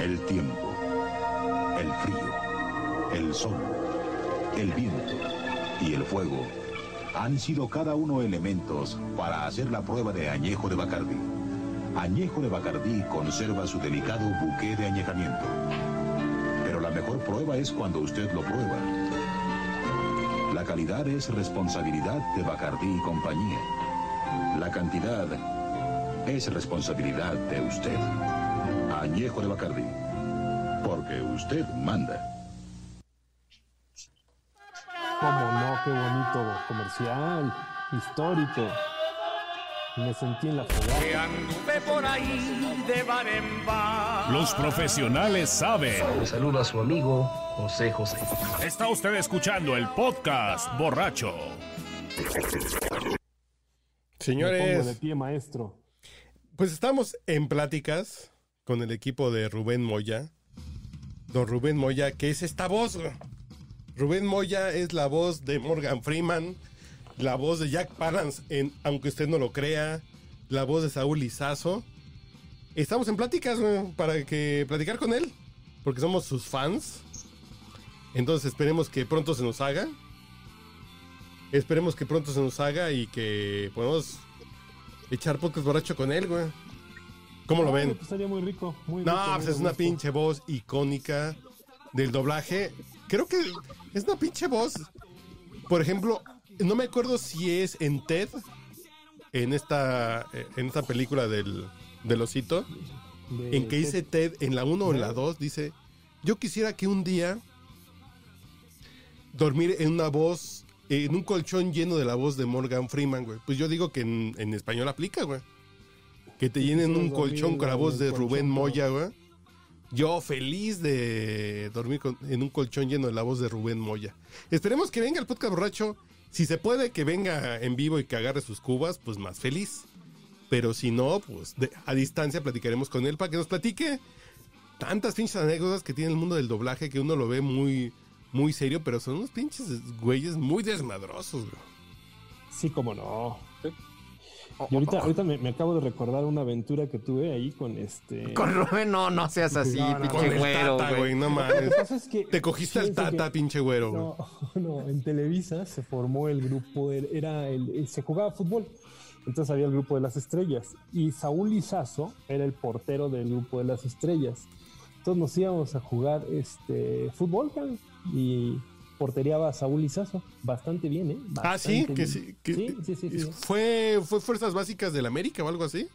El tiempo, el frío, el sol, el viento y el fuego han sido cada uno elementos para hacer la prueba de añejo de Bacardí. Añejo de Bacardí conserva su delicado buque de añejamiento. La mejor prueba es cuando usted lo prueba. La calidad es responsabilidad de Bacardí y compañía. La cantidad es responsabilidad de usted. Añejo de Bacardí. Porque usted manda. Cómo no, qué bonito comercial, histórico. Me sentí en la fogata. Los profesionales saben. saluda a su amigo José José. Está usted escuchando el podcast borracho. Me pongo de Señores, pie, maestro. pues estamos en pláticas con el equipo de Rubén Moya. Don Rubén Moya, que es esta voz. Rubén Moya es la voz de Morgan Freeman, la voz de Jack Palance en Aunque usted no lo crea, la voz de Saúl Lizazo. Estamos en pláticas güey, para que platicar con él, porque somos sus fans. Entonces esperemos que pronto se nos haga. Esperemos que pronto se nos haga y que podamos echar podcast borracho con él, güey. ¿Cómo lo ven? pues, Estaría muy rico. Muy No, rico, pues muy es una gusto. pinche voz icónica del doblaje. Creo que es una pinche voz. Por ejemplo, no me acuerdo si es en TED en esta, eh, en esta película del, del osito, De- en que dice Ted, en la 1 o en la 2, dice, yo quisiera que un día dormir en una voz, en un colchón lleno de la voz de Morgan Freeman, güey. Pues yo digo que en, en español aplica, güey. Que te llenen un colchón con la voz de Rubén Moya, güey. Yo feliz de dormir con- en un colchón lleno de la voz de Rubén Moya. Esperemos que venga el podcast borracho. Si se puede que venga en vivo y que agarre sus cubas, pues más feliz. Pero si no, pues de- a distancia platicaremos con él para que nos platique tantas pinches anécdotas que tiene el mundo del doblaje que uno lo ve muy, muy serio, pero son unos pinches güeyes muy desmadrosos, güey. Sí, como no. Y ahorita, ahorita me, me acabo de recordar una aventura que tuve ahí con este. Con Rubén, no, no seas así, No, no, pinche Con el güero, tata, güey. no mames. Lo que pasa es que- Te cogiste al tata, que- pinche güero, güey. No, no, en Televisa se formó el grupo, era el, el- se jugaba fútbol. Entonces había el grupo de las estrellas. Y Saúl Lizazo era el portero del grupo de las estrellas. Entonces nos íbamos a jugar este fútbol, y porteriaba a Saúl Lizazo. Bastante bien, ¿eh? Ah, sí, que sí. que- sí, sí, sí, sí. Fue, fue Fuerzas Básicas del América o algo así.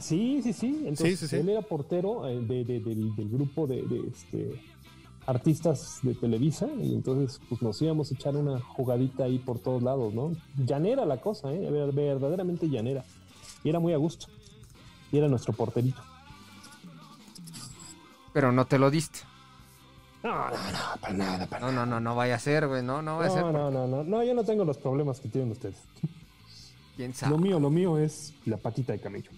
Sí, sí, sí. Entonces, Sí, sí, sí. él era portero eh, de- de- del, del grupo de, de, este, artistas de Televisa y entonces pues nos íbamos a echar una jugadita ahí por todos lados, ¿no? Llanera la cosa, ¿eh? Ver- Verdaderamente llanera. Y era muy a gusto. Y era nuestro porterito. Pero no te lo diste. No, no, no, para nada, para No, no, no, no vaya a ser, güey. No, no vaya a ser. No, no, no, no, no, yo no tengo los problemas que tienen ustedes. ¿Quién sabe? Lo mío, lo mío es la patita de camello.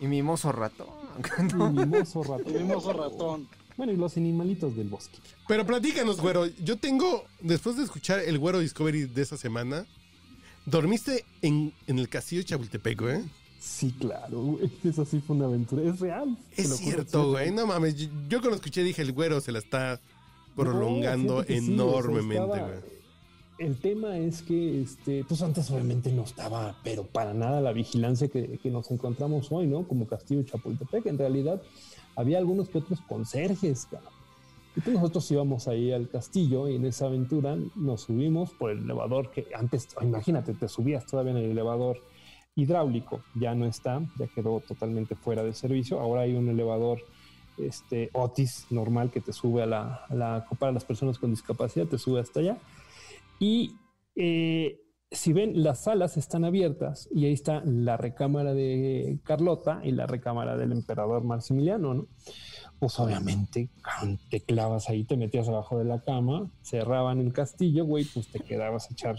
Y mi mozo ratón. Y mi mozo ratón. Mimoso ratón. Bueno, y los animalitos del bosque. Pero platícanos, güero. Yo tengo, después de escuchar el güero Discovery de esta semana, dormiste en, en el castillo de Chapultepec, güey. Sí, claro, güey. Eso sí fue una aventura. Es real. Es juro, cierto, güey. No mames. Yo, yo cuando escuché dije, el güero se la está prolongando fíjate que sí, o sea, enormemente, estaba- güey. El tema es que, este, pues antes obviamente no estaba, pero para nada la vigilancia que, que nos encontramos hoy, ¿no? Como Castillo Chapultepec. En realidad había algunos que otros conserjes, cabrón. Y pues nosotros íbamos ahí al castillo y en esa aventura nos subimos por el elevador que antes, imagínate, te subías todavía en el elevador hidráulico, ya no está, ya quedó totalmente fuera de servicio. Ahora hay un elevador este, Otis normal que te sube a la, a la para las personas con discapacidad, te sube hasta allá. Y eh, si ven, las salas están abiertas y ahí está la recámara de Carlota y la recámara del emperador Maximiliano, ¿no? Pues obviamente te clavas ahí, te metías abajo de la cama, cerraban el castillo, güey, pues te quedabas a echar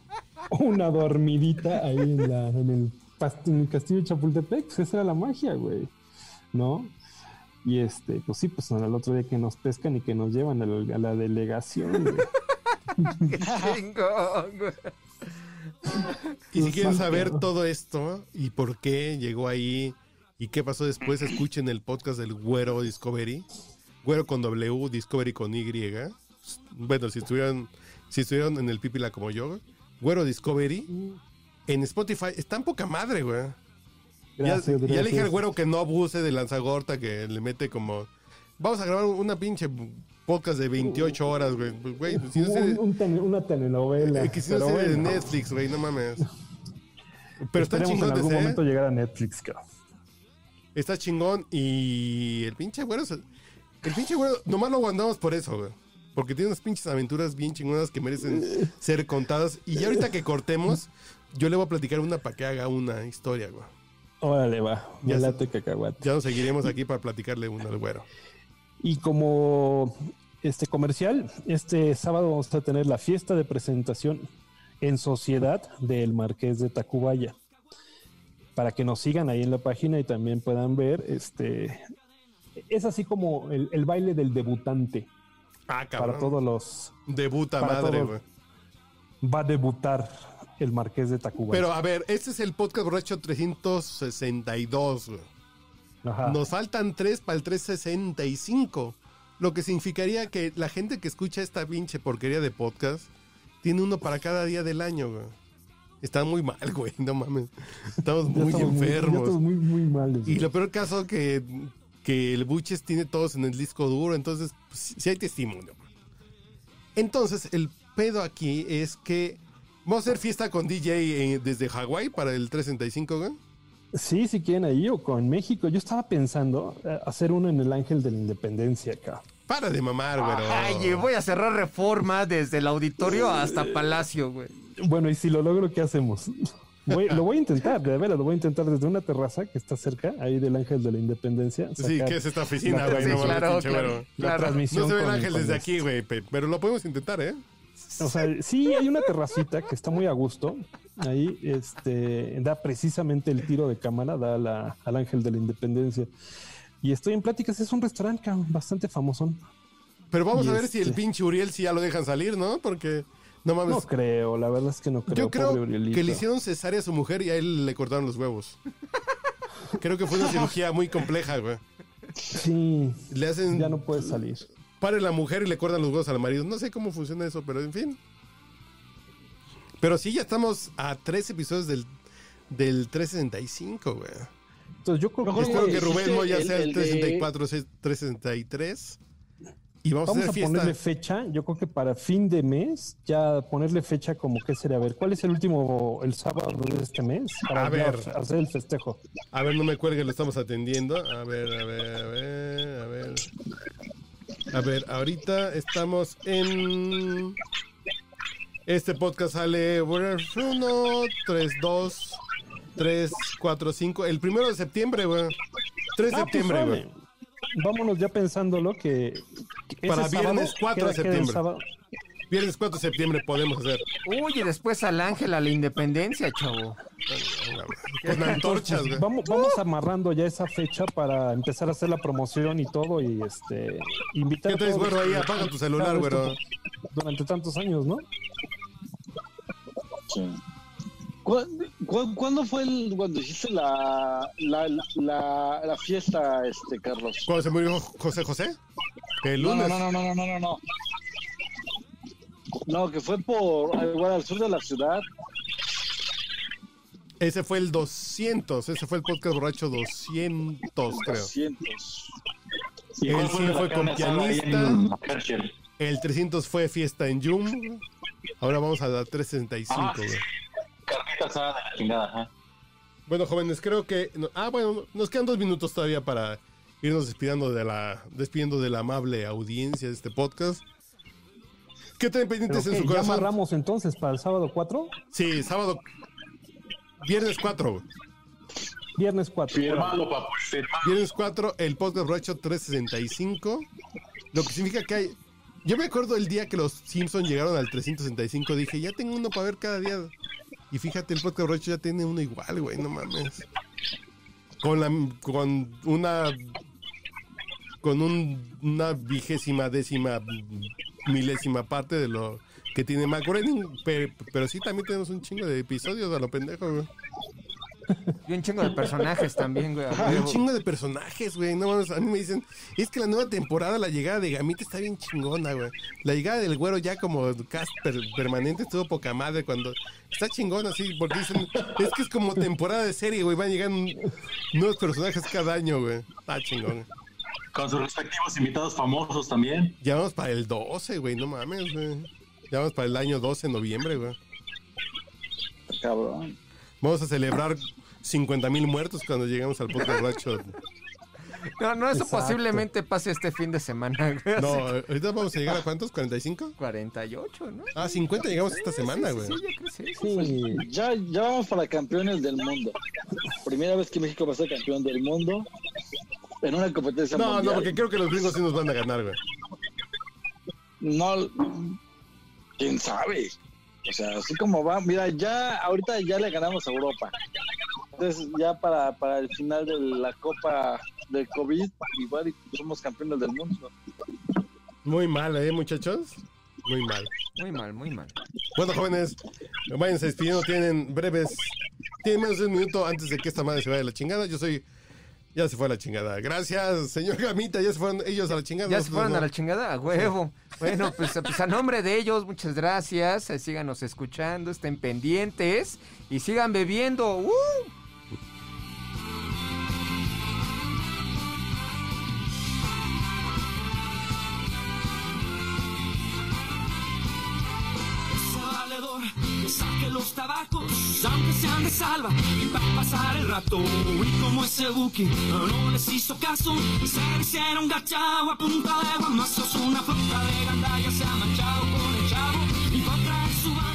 una dormidita ahí en, la, el, en el castillo de Chapultepec, pues esa era la magia, güey, ¿no? Y este, pues sí, pues al otro día que nos pescan y que nos llevan a la, a la delegación, güey. Qué chingón, güey. Y si quieren saber todo esto y por qué llegó ahí y qué pasó después, escuchen el podcast del Güero Discovery. Güero con W, Discovery con Y. Bueno, si estuvieron, si estuvieron en el Pipila como yo, Güero Discovery. En Spotify está en poca madre, güey. Ya, Gracias, ya le dije al güero que no abuse de lanzagorta, que le mete como. Vamos a grabar una pinche podcast de 28 horas, güey. Pues, güey, si no sé- Un- un tele- una telenovela. eh, que si no sé de bueno. Netflix, güey, no mames. Pero está chingón en algún ser. momento llegar a Netflix, cabrón. Está chingón y el pinche güero. El pinche güero, nomás lo aguantamos por eso, güey. Porque tiene unas pinches aventuras bien chingonas que merecen ser contadas. Y ya ahorita que cortemos, yo le voy a platicar una para que haga una historia, güey. Órale, va. Ya late cacahuate. Ya nos seguiremos aquí para platicarle una al güero. Y como este comercial, este sábado vamos a tener la fiesta de presentación en sociedad del Marqués de Tacubaya. Para que nos sigan ahí en la página y también puedan ver, este es así como el, el baile del debutante. Ah, cabrón. Para todos los. Debuta madre, güey. Va a debutar el Marqués de Tacubaya. Pero a ver, este es el podcast borracho 362, güey. Ajá. Nos faltan tres para el 365. Lo que significaría que la gente que escucha esta pinche porquería de podcast tiene uno para cada día del año, güey. Está muy mal, güey, no mames. Estamos muy estamos enfermos. estamos muy, muy mal. Y lo peor caso que, que el Buches tiene todos en el disco duro, entonces pues, sí hay testimonio. Entonces, el pedo aquí es que Vamos a hacer fiesta con DJ eh, desde Hawái para el 365, güey. Sí, si quieren ahí o con México. Yo estaba pensando eh, hacer uno en el Ángel de la Independencia acá. Para de mamar, güey. Ay, voy a cerrar reforma desde el auditorio hasta Palacio, güey. Bueno, y si lo logro, ¿qué hacemos? Voy- lo voy a intentar, de veras, lo voy a intentar desde una terraza que está cerca, ahí del Ángel de la Independencia. Sí, que es esta oficina, güey. No, la transmisión No se ve el ángel desde aquí, güey. pe- Pero lo podemos intentar, ¿eh? O sea, sí, hay una terracita que está muy a gusto. Ahí este, da precisamente el tiro de cámara, da la- al Ángel de la Independencia. Y estoy en pláticas, es un restaurante bastante famosón. Pero vamos Y a ver si el este- pinche Uriel sí ya lo dejan salir, ¿no? Porque, no mames. No creo, la verdad es que no creo. Yo creo que le hicieron cesárea a su mujer y a él le cortaron los huevos. Creo que fue una cirugía muy compleja, güey. Sí. Le hacen. Ya no puede salir. Pare la mujer y le cortan los huevos al marido. No sé cómo funciona eso, pero en fin. Pero sí, ya estamos a tres episodios del, del 365, güey. Entonces yo creo espero que hiciste Rubén no ya el- sea el, el de- 364, 363. Y vamos, Vamos a hacer ponerle fecha, yo creo que para fin de mes, ya ponerle fecha como que sería, a ver, ¿cuál es el último, el sábado de este mes? Para A ver. hacer el festejo. A ver, no me cuelgue, lo estamos atendiendo. A ver, a ver, a ver, a ver. A ver, ahorita estamos en. Este podcast sale 1, 3, 2, 3, 4, 5. El primero de septiembre, güey. 3 de Ah, pues, septiembre, güey. Vámonos ya pensándolo que, que Para sábado viernes 4 de septiembre. Viernes 4 de septiembre podemos hacer. Uy, y después al ángel a la independencia, chavo. Con antorchas, güey. Vamos, vamos amarrando ya esa fecha para empezar a hacer la promoción y todo y este invitar ¿Qué traes, güero, ahí? Apaga tu celular, güero. Durante tantos años, ¿no? ¿Cu- cu- ¿Cuándo fue el, cuando hiciste la, la, la, la fiesta, este, Carlos? ¿Cuándo se murió José José? El lunes. no, no, no, no, no, no, no. No, que fue por, igual al sur de la ciudad. Ese fue el 200. Ese fue el podcast borracho 200, creo. 200. El cuál fue 100 la fue con pianista. El 300 fue fiesta en Yum. Ahora vamos a la 365, Ah, güey. Asada de la chingada. Bueno, jóvenes, creo que. no- ah, bueno, nos quedan dos minutos todavía para irnos despidiendo de la, despidiendo de la amable audiencia de este podcast. ¿Qué tienen pendientes en ¿qué? su ¿Ya corazón? amarramos entonces para el sábado 4? Sí, sábado. Viernes 4. güey. Viernes 4. Firmado, papu. Viernes 4, el podcast borracho 365. Lo que significa que hay. Yo me acuerdo el día que los Simpsons llegaron al 365. Dije, ya tengo uno para ver cada día. Y fíjate, el podcast borracho ya tiene uno igual, güey, no mames. Con la. Con una. Con un- una vigésima décima milésima parte de lo que tiene Mac Groening, pe- Pero, sí, también tenemos un chingo de episodios a lo pendejo, güey. Y un chingo de personajes también, güey. a Hay un chingo de personajes, güey. No mames, a mí me dicen, es que la nueva temporada, la llegada de Gamita está bien chingona, güey. La llegada del güero ya como cast per- permanente estuvo poca madre cuando. Está chingona, sí, porque dicen, es que es como temporada de serie, güey. Van llegando nuevos personajes cada año, güey. Está chingón. Con sus respectivos invitados famosos también. Ya vamos para el 12, güey, no mames, güey. Ya vamos para el año 12 de noviembre, güey. Cabrón. Vamos a celebrar 50 mil muertos cuando llegamos al podcast borracho. No, no, eso Exacto. posiblemente pase este fin de semana, güey. No, ahorita vamos a llegar a cuántos, ¿45? 48, ¿no? Ah, 50 llegamos esta semana, güey. Sí, yo creo. Sí. Ya, ya vamos para campeones del mundo. Primera vez que México va a ser campeón del mundo en una competencia No, no, mundial. porque creo que los gringos sí nos van a ganar, güey. No, quién sabe. O sea, así como va, mira, ya ahorita ya le ganamos a Europa. Entonces, ya para, para el final de la Copa del COVID, igual somos campeones del mundo. Muy mal, ¿eh, muchachos? Muy mal. Muy mal, muy mal. Bueno, jóvenes, váyanse despidiendo. Tienen breves. Tienen menos de un minuto antes de que esta madre se vaya a la chingada. Yo soy. Ya se fue a la chingada. Gracias, señor Gamita. Ya se fueron ellos a la chingada. ¿Ya se fueron no. a la chingada? A huevo. Bueno, pues, pues a nombre de ellos, muchas gracias. Eh, Síganos escuchando, estén pendientes y sigan bebiendo. ¡Uh! Saque los tabacos, aunque sean de salva y pa' pasar el rato. Y como ese buque no les hizo caso, se hicieron gachao a punta de guamazos. Una flota de gandallas se ha manchado con el chavo y va a traer su